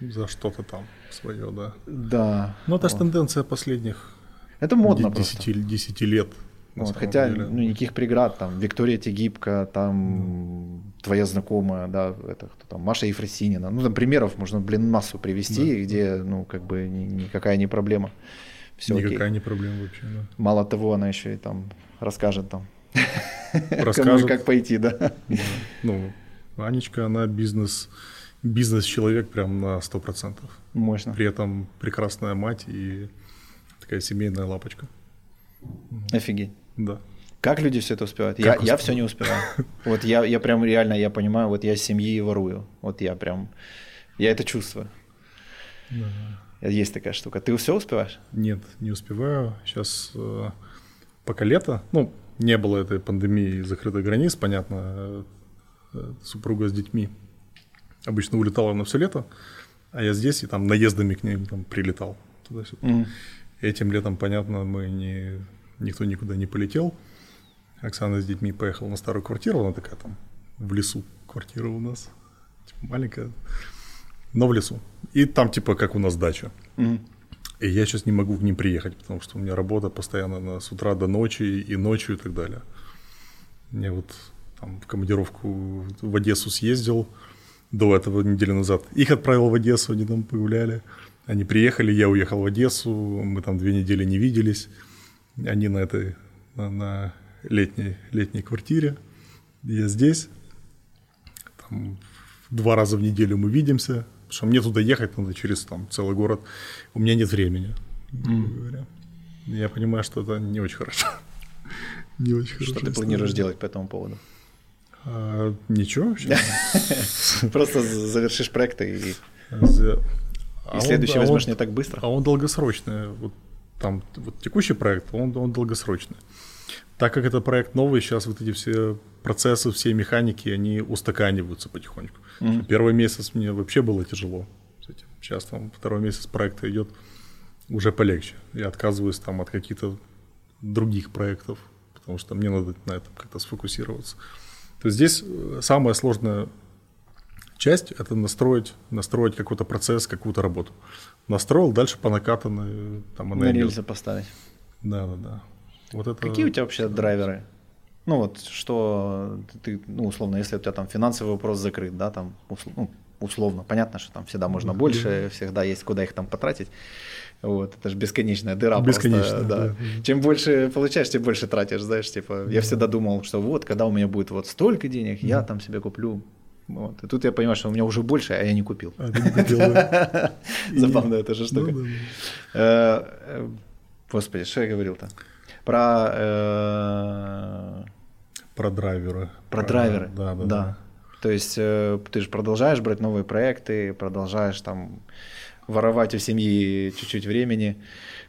За что-то там свое, да. Да. Ну, это же Вот. тенденция последних Это модно де- просто. десяти, десяти лет. на Вот, хотя деле. ну, никаких преград, там, Виктория Тегибко, там, твоя знакомая, да, это кто там, Маша Ефросинина. Ну, там примеров можно, блин, массу привести, Да, где, ну, как бы ни- никакая не проблема. Все Никакая не проблема вообще, да. Мало того, она еще и там расскажет там, Расскажет. как пойти, да. Да. Ну, Анечка, она бизнес, бизнес-человек прям на 100%. Мощно. При этом прекрасная мать и такая семейная лапочка. Офигеть. Да. Как люди все это успевают? Как я, я успевают? все не успеваю. Вот я, я прям реально, я понимаю, вот я семьи ворую. Вот я прям, я это чувствую. Есть такая штука. Ты все успеваешь? Нет, не успеваю. Сейчас пока лето, ну, не было этой пандемии и закрытых границ, понятно, э, супруга с детьми обычно улетала на все лето, а я здесь и там наездами к ним там прилетал туда-сюда. Мгм. Этим летом, понятно, мы не, никто никуда не полетел. Оксана с детьми поехала на старую квартиру, она такая там в лесу квартира у нас, типа маленькая, но в лесу. И там типа как у нас дача. Мгм. И я сейчас не могу к ним приехать, потому что у меня работа постоянно на- с утра до ночи и ночью и так далее. Я вот там в командировку в Одессу съездил до этого недели назад. Их отправил в Одессу, они там погуляли. Они приехали, я уехал в Одессу, мы там две недели не виделись. Они на этой, на, на летней, летней квартире, я здесь. Там два раза в неделю мы видимся, потому что мне туда ехать надо через там, целый город. У меня нет времени, mm. говоря. Я понимаю, что это не очень хорошо. не очень хорошо. Что ты планируешь делать по этому поводу? А, ничего. Просто завершишь проекты и... И следующий а возьмешь не так быстро. А он долгосрочный. Вот там вот текущий проект, он, он долгосрочный. Так как это проект новый, сейчас вот эти все процессы, все механики, они устаканиваются потихоньку. Mm-hmm. Первый месяц мне вообще было тяжело с этим. Сейчас там второй месяц проекта идет уже полегче. Я отказываюсь там от каких-то других проектов, потому что мне надо на этом как-то сфокусироваться. То есть здесь э, самая сложная часть – это настроить, настроить какой-то процесс, какую-то работу. Настроил, дальше по накатанной там она На рельсы поставить. Да, да, да. Вот это... Какие у тебя вообще драйверы? Ну вот, что ты, ну условно, если у тебя там финансовый вопрос закрыт, да, там, ну, условно, понятно, что там всегда можно больше, всегда есть куда их там потратить. Вот, это же бесконечная дыра Бесконечно, просто, да. да. Чем больше получаешь, тем больше тратишь, знаешь, типа, я всегда думал, что вот, когда у меня будет вот столько денег, я там себе куплю вот. И тут я понимаю, что у меня уже больше, а я не купил. А ты не купил, да. Забавно эта же штука. Ну, э, э, Господи, что я говорил-то? Про... Про драйверы. Про, про драйверы, да, да, да. То есть э, ты же продолжаешь брать новые проекты, продолжаешь там воровать у семьи чуть-чуть времени.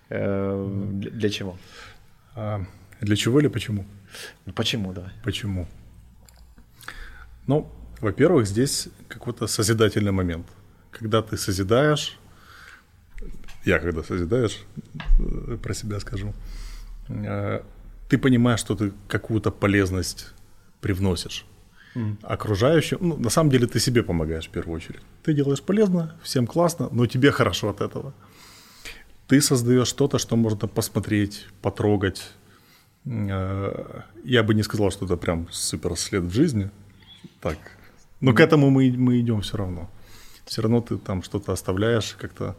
Э, для, чего? А, для чего или почему? Ну, почему, да. Почему? Ну, во-первых, здесь какой-то созидательный момент. Когда ты созидаешь, я когда созидаешь, э, про себя скажу, ты понимаешь, что ты какую-то полезность привносишь mm. окружающим. Ну, на самом деле ты себе помогаешь в первую очередь. Ты делаешь полезно, всем классно, но тебе хорошо от этого. Ты создаешь что-то, что можно посмотреть, потрогать. Э, я бы не сказал, что это прям супер след в жизни. Так, но к этому мы, мы идем все равно. Все равно ты там что-то оставляешь, как-то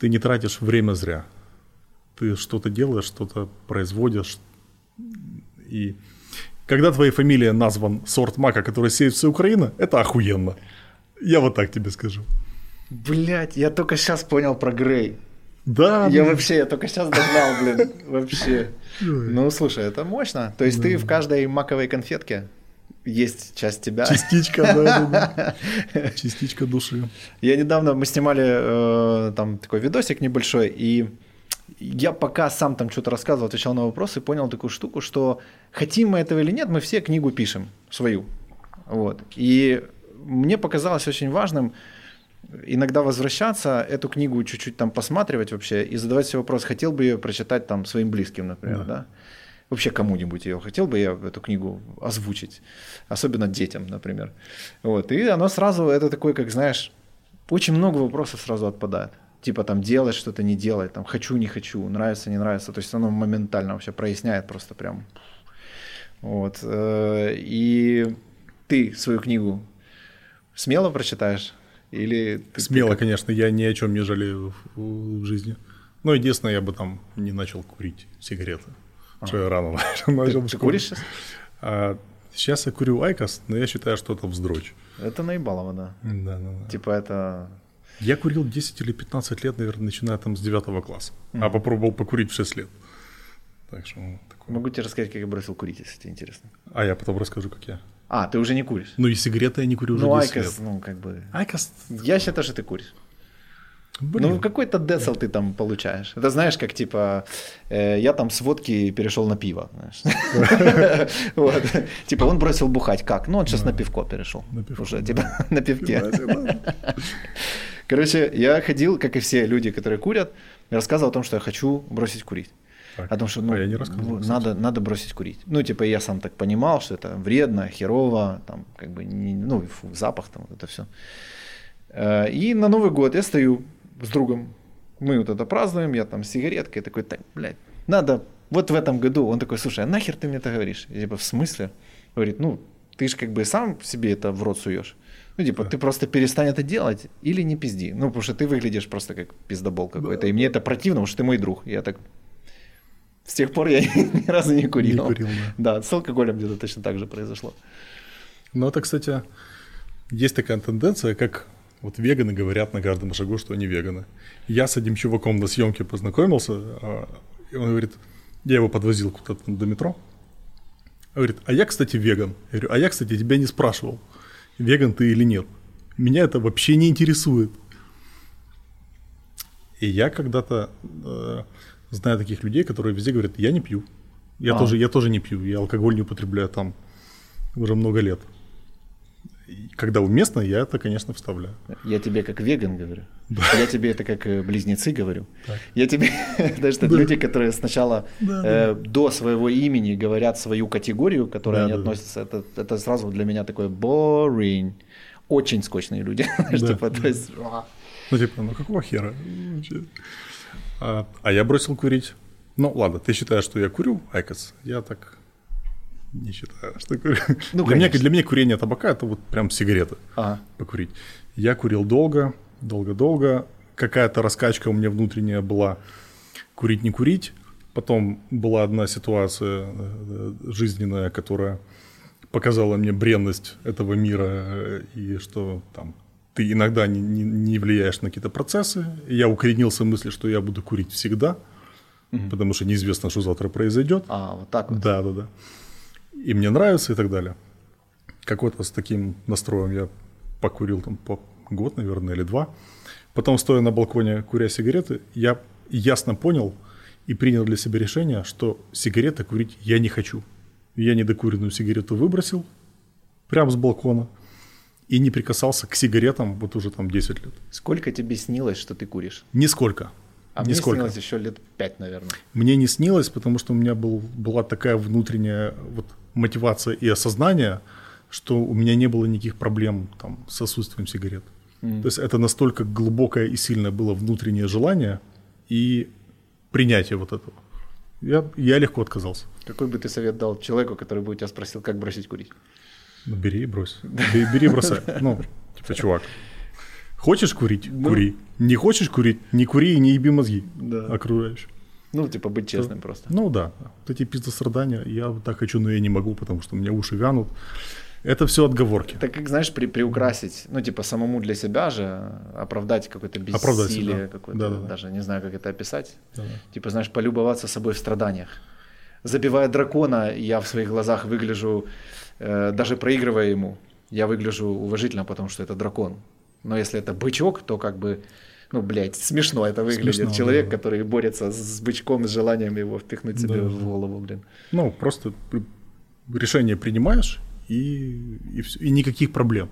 ты не тратишь время зря. Ты что-то делаешь, что-то производишь. И когда твоя фамилия назван сорт мака, который сеет вся Украина, это охуенно. Я вот так тебе скажу. Блять, я только сейчас понял про Грей. Да. Я да. вообще, я только сейчас догнал, блин, вообще. Ну, слушай, это мощно. То есть ты в каждой маковой конфетке есть часть тебя. Частичка, да, да, Частичка души. Я недавно, мы снимали э, там такой видосик небольшой, и я пока сам там что-то рассказывал, отвечал на вопросы, понял такую штуку, что хотим мы этого или нет, мы все книгу пишем, свою. Вот. И мне показалось очень важным иногда возвращаться, эту книгу чуть-чуть там посматривать вообще и задавать себе вопрос, хотел бы ее прочитать там своим близким, например, да? да? вообще кому-нибудь ее хотел бы я эту книгу озвучить, особенно детям, например. Вот. И оно сразу, это такой, как знаешь, очень много вопросов сразу отпадает. Типа там делать что-то, не делать, там хочу, не хочу, нравится, не нравится. То есть оно моментально вообще проясняет просто прям. Вот. Э, и ты свою книгу смело прочитаешь? Или ты, Смело, ты... конечно, я ни о чем не жалею в, в жизни. Но единственное, я бы там не начал курить сигареты. Что я рано начал. Ты куришь сейчас? А, сейчас я курю IQOS, но я считаю, что это вздрочь. Это наебалово, да. Да, да, да. Типа это... Я курил 10 или 15 лет, наверное, начиная там с 9 класса. Mm-hmm. А попробовал покурить в 6 лет. Так что... Ну, такое. Могу тебе рассказать, как я бросил курить, если тебе интересно. А я потом расскажу, как я. А, ты уже не куришь? Ну и сигареты я не курю уже ну, 10 IQOS, лет. Ну, как бы... IQOS... Я считаю, что ты куришь. Блин. Ну, какой-то децл ты там получаешь. Это знаешь, как типа, э, я там с водки перешел на пиво. Типа он бросил бухать. Как? Ну, он сейчас на пивко перешел. Уже, типа, на пивке. Короче, я ходил, как и все люди, которые курят, рассказывал о том, что я хочу бросить курить. Так. О том, что ну, а я не ну, надо, надо бросить курить. Ну, типа, я сам так понимал, что это вредно, херово, там, как бы, не, ну, фу, запах, там, вот это все. Э, и на Новый год я стою с другом, мы вот это празднуем, я там с сигареткой, такой, так, блядь, надо, вот в этом году, он такой, слушай, а нахер ты мне это говоришь? Я типа, в смысле? Говорит, ну, ты же как бы сам себе это в рот суешь. Ну, типа, ты просто перестань это делать или не пизди. Ну, потому что ты выглядишь просто как пиздобол какой-то. И мне это противно, потому что ты мой друг. Я так... С тех пор я ни разу не курил. Не курил, да. Да, с алкоголем где-то точно так же произошло. Ну, это, кстати, есть такая тенденция, как вот веганы говорят на каждом шагу, что они веганы. Я с одним чуваком на съемке познакомился, а, и он говорит, я его подвозил куда-то до метро. Говорит, а я, кстати, веган. Я говорю, а я, кстати, тебя не спрашивал, веган ты или нет. Меня это вообще не интересует. И я когда-то э, знаю таких людей, которые везде говорят, я не пью. Я, А. тоже, я тоже не пью, я алкоголь не употребляю там уже много лет. Когда уместно, я это, конечно, вставляю. Я тебе как веган говорю. Я тебе это как э, близнецы говорю. Я тебе, знаешь, это люди, которые сначала Да, э, до своего имени говорят свою категорию, к которой Да, они да, да. относятся. Это, это сразу для меня такое boring. Очень скучные люди. Да, типа, то да. есть, а. Ну, типа, ну какого хера? А, а я бросил курить. Ну, ладно, ты считаешь, что я курю, IQOS? Я так не считаю, что курю. Ну, для, меня, для меня курение табака – это вот прям сигареты Ага. покурить. Я курил долго, долго-долго. Какая-то раскачка у меня внутренняя была курить, не курить. Потом была одна ситуация э, жизненная, которая показала мне бренность этого мира э, и что там ты иногда не, не- не влияешь на какие-то процессы. Я укоренился в мысли, что я буду курить всегда, потому что неизвестно, что завтра произойдет. А, вот так вот. Да, да, да. И мне нравится и так далее. Какой-то с таким настроем я покурил там по год, наверное, или два. Потом, стоя на балконе, куря сигареты, я ясно понял и принял для себя решение, что сигареты курить я не хочу. Я недокуренную сигарету выбросил прямо с балкона и не прикасался к сигаретам вот уже там 10 лет. Сколько тебе снилось, что ты куришь? Нисколько. А мне Нисколько. снилось еще лет пять, наверное. Мне не снилось, потому что у меня был, была такая внутренняя вот мотивация и осознание, что у меня не было никаких проблем там, с отсутствием сигарет. То есть это настолько глубокое и сильное было внутреннее желание и принятие вот этого. Я, я легко отказался. Какой бы ты совет дал человеку, который бы у тебя спросил, как бросить курить? Ну, бери и брось. Бери, бери и бросай. Ну, типа, чувак, хочешь курить? Кури. Не хочешь курить? Не кури и не еби мозги Да. окружающим. Ну, типа, быть честным просто. Ну да, вот эти пиздострадания, я вот так хочу, но я не могу, потому что у меня уши вянут. Это все отговорки. Так как, знаешь, при, приукрасить, ну, типа, самому для себя же оправдать какое-то Оправдать бессилие, себя. какое-то, Да-да-да. даже не знаю, как это описать. Да-да. Типа, знаешь, полюбоваться собой в страданиях. Забивая дракона, я в своих глазах выгляжу, э, даже проигрывая ему, я выгляжу уважительно, потому что это дракон. Но если это бычок, то как бы, ну, блядь, смешно это выглядит. Смешно, Человек, да. который борется с бычком, с желанием его впихнуть себе Да. в голову, блин. Ну, просто решение принимаешь, и, и, и никаких проблем.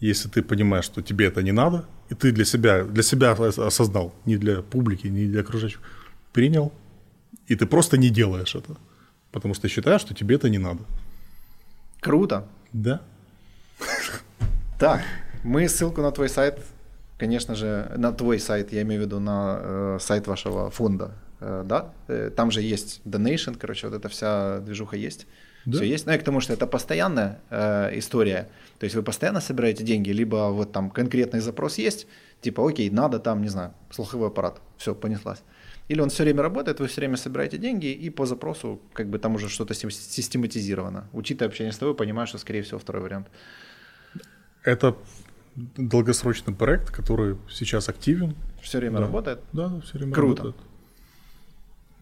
Если ты понимаешь, что тебе это не надо, и ты для себя, для себя ос- осознал, не для публики, не для окружающих, принял, и ты просто не делаешь это, потому что считаешь, что тебе это не надо. Круто. Да? Так, мы ссылку на твой сайт, конечно же, на твой сайт, я имею в виду на э, сайт вашего фонда, э, да? Э, там же есть donation, короче, вот эта вся движуха есть. Да. Все есть. Ну, я к тому, что это постоянная э, история. То есть вы постоянно собираете деньги, либо вот там конкретный запрос есть, типа, окей, надо там, не знаю, слуховой аппарат, все, понеслась. Или он все время работает, вы все время собираете деньги, и по запросу как бы там уже что-то систематизировано. Учитывая общение с тобой, понимаю, что, скорее всего, второй вариант. Это долгосрочный проект, который сейчас активен. Все время Да. работает. Да, все время Круто. работает.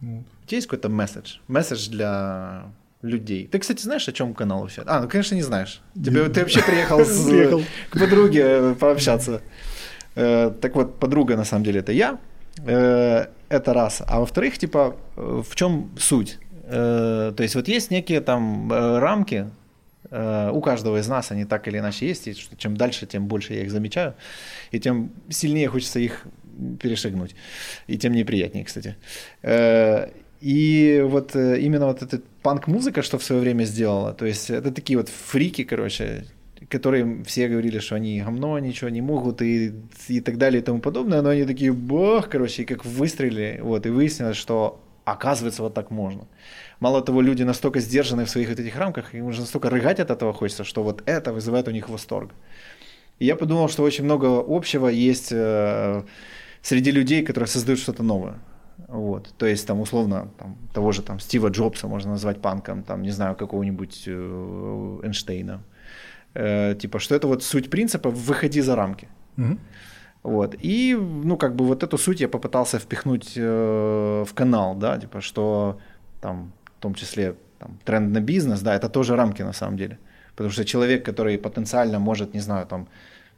Вот. У тебя есть какой-то месседж? Месседж для людей. Ты, кстати, знаешь, о чем канал вообще? А, ну, конечно, не знаешь. Тебе, ты вообще приехал, с- Приехал. к подруге э, пообщаться. Э, так вот, подруга, на самом деле, это я. Э, это раз. А во-вторых, типа, в чем суть? То есть вот есть некие там рамки, у каждого из нас они так или иначе есть, и чем дальше, тем больше я их замечаю, и тем сильнее хочется их перешагнуть, и тем неприятнее, кстати. Э, И вот э, именно вот эта панк-музыка, что в свое время сделала, то есть это такие вот фрики, короче, которые все говорили, что они говно, ничего не могут и, и так далее и тому подобное, но они такие, бах, короче, и как выстрелили, вот, и выяснилось, что оказывается, вот так можно. Мало того, люди настолько сдержаны в своих вот этих рамках, им уже настолько рыгать от этого хочется, что вот это вызывает у них восторг. И я подумал, что очень много общего есть э, среди людей, которые создают что-то новое. Вот. То есть, там, условно, там, того же там, Стива Джобса можно назвать панком, там, не знаю, какого-нибудь э, Эйнштейна. Э, типа, что это вот суть принципа «выходи за рамки». Угу. Вот. И, ну, как бы вот эту суть я попытался впихнуть э, в канал, да, типа, что там, том числе, там, тренд на бизнес, да, это тоже рамки на самом деле. Потому что человек, который потенциально может, не знаю, там,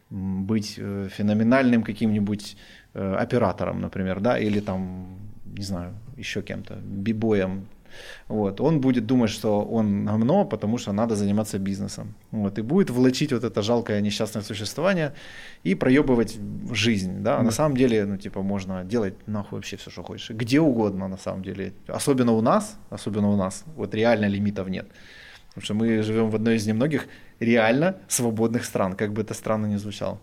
быть э, феноменальным каким-нибудь э, оператором, например, да, или там, не знаю, еще кем-то, бибоем, вот, он будет думать, что он гомно, потому что надо заниматься бизнесом. Вот, и будет влачить вот это жалкое несчастное существование и проебывать жизнь. Да? А на самом деле, ну, типа, можно делать нахуй вообще все, что хочешь. Где угодно, на самом деле. Особенно у нас, особенно у нас, вот реально лимитов нет. Потому что мы живем в одной из немногих реально свободных стран, как бы это странно ни звучало.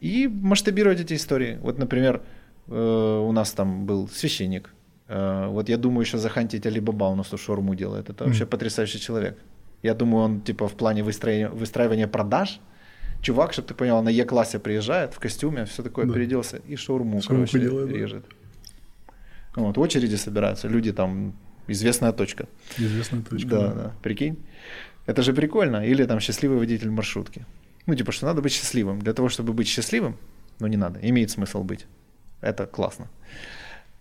И масштабировать эти истории. Вот, например, э, у нас там был священник. Э, вот я думаю, еще захантить Алибаба у нас тут шаурму делает. Это вообще mm. потрясающий человек. Я думаю, он типа в плане выстроения, выстраивания продаж, чувак, чтобы ты понял, на Е-классе приезжает в костюме, все такое да. переоделся и шаурму, шаурму короче, делает, режет. Да. Вот, в очереди собираются, люди там Известная точка. Известная точка. Да, да, да. Прикинь. Это же прикольно. Или там счастливый водитель маршрутки. Ну, типа, что надо быть счастливым. Для того, чтобы быть счастливым, ну, не надо. Имеет смысл быть. Это классно.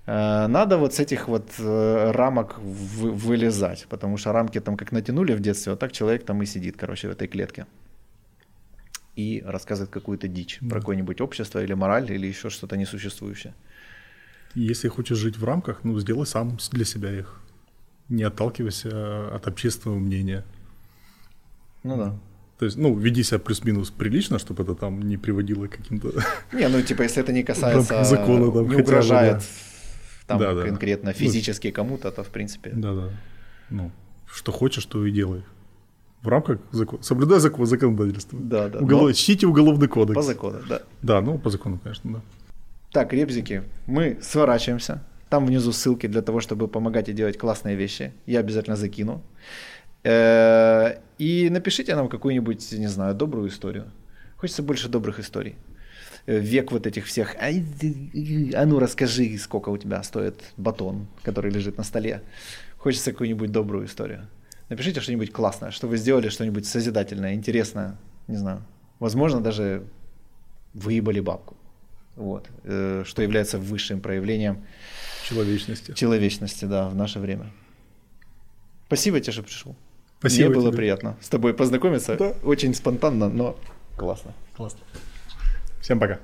Э, надо вот с этих вот э, рамок вылезать, потому что рамки там как натянули в детстве, вот так человек там и сидит, короче, в этой клетке. И рассказывает какую-то дичь да. про какое-нибудь общество или мораль, или еще что-то несуществующее. Если хочешь жить в рамках, ну, сделай сам для себя их не отталкивайся от общественного мнения. Ну да. То есть, ну, веди себя плюс-минус прилично, чтобы это там не приводило к каким-то... Не, ну, типа, если это не касается... закона, там, не угрожает бы, да. там да, конкретно да. физически ну, кому-то, то в принципе... Да-да. Ну, что хочешь, то и делай. В рамках закона. Соблюдай закон, законодательство. Да, да. Уголов... Но... Чтите уголовный кодекс. По закону, да. Да, ну, по закону, конечно, да. Так, ребзики, мы сворачиваемся. Там внизу ссылки для того, чтобы помогать и делать классные вещи. Я обязательно закину. Э, и напишите нам какую-нибудь, не знаю, добрую историю. Хочется больше добрых историй. Э, век вот этих всех. А ну расскажи, сколько у тебя стоит батон, который лежит на столе. Хочется какую-нибудь добрую историю. Напишите что-нибудь классное, что вы сделали, что-нибудь созидательное, интересное. Не знаю. Возможно, даже выебали бабку. Вот. Э, что является высшим проявлением Человечности. Человечности, да, в наше время. Спасибо тебе, что пришел. Спасибо Мне было тебе. приятно с тобой познакомиться. Да. Очень спонтанно, но классно. Классно. Всем пока.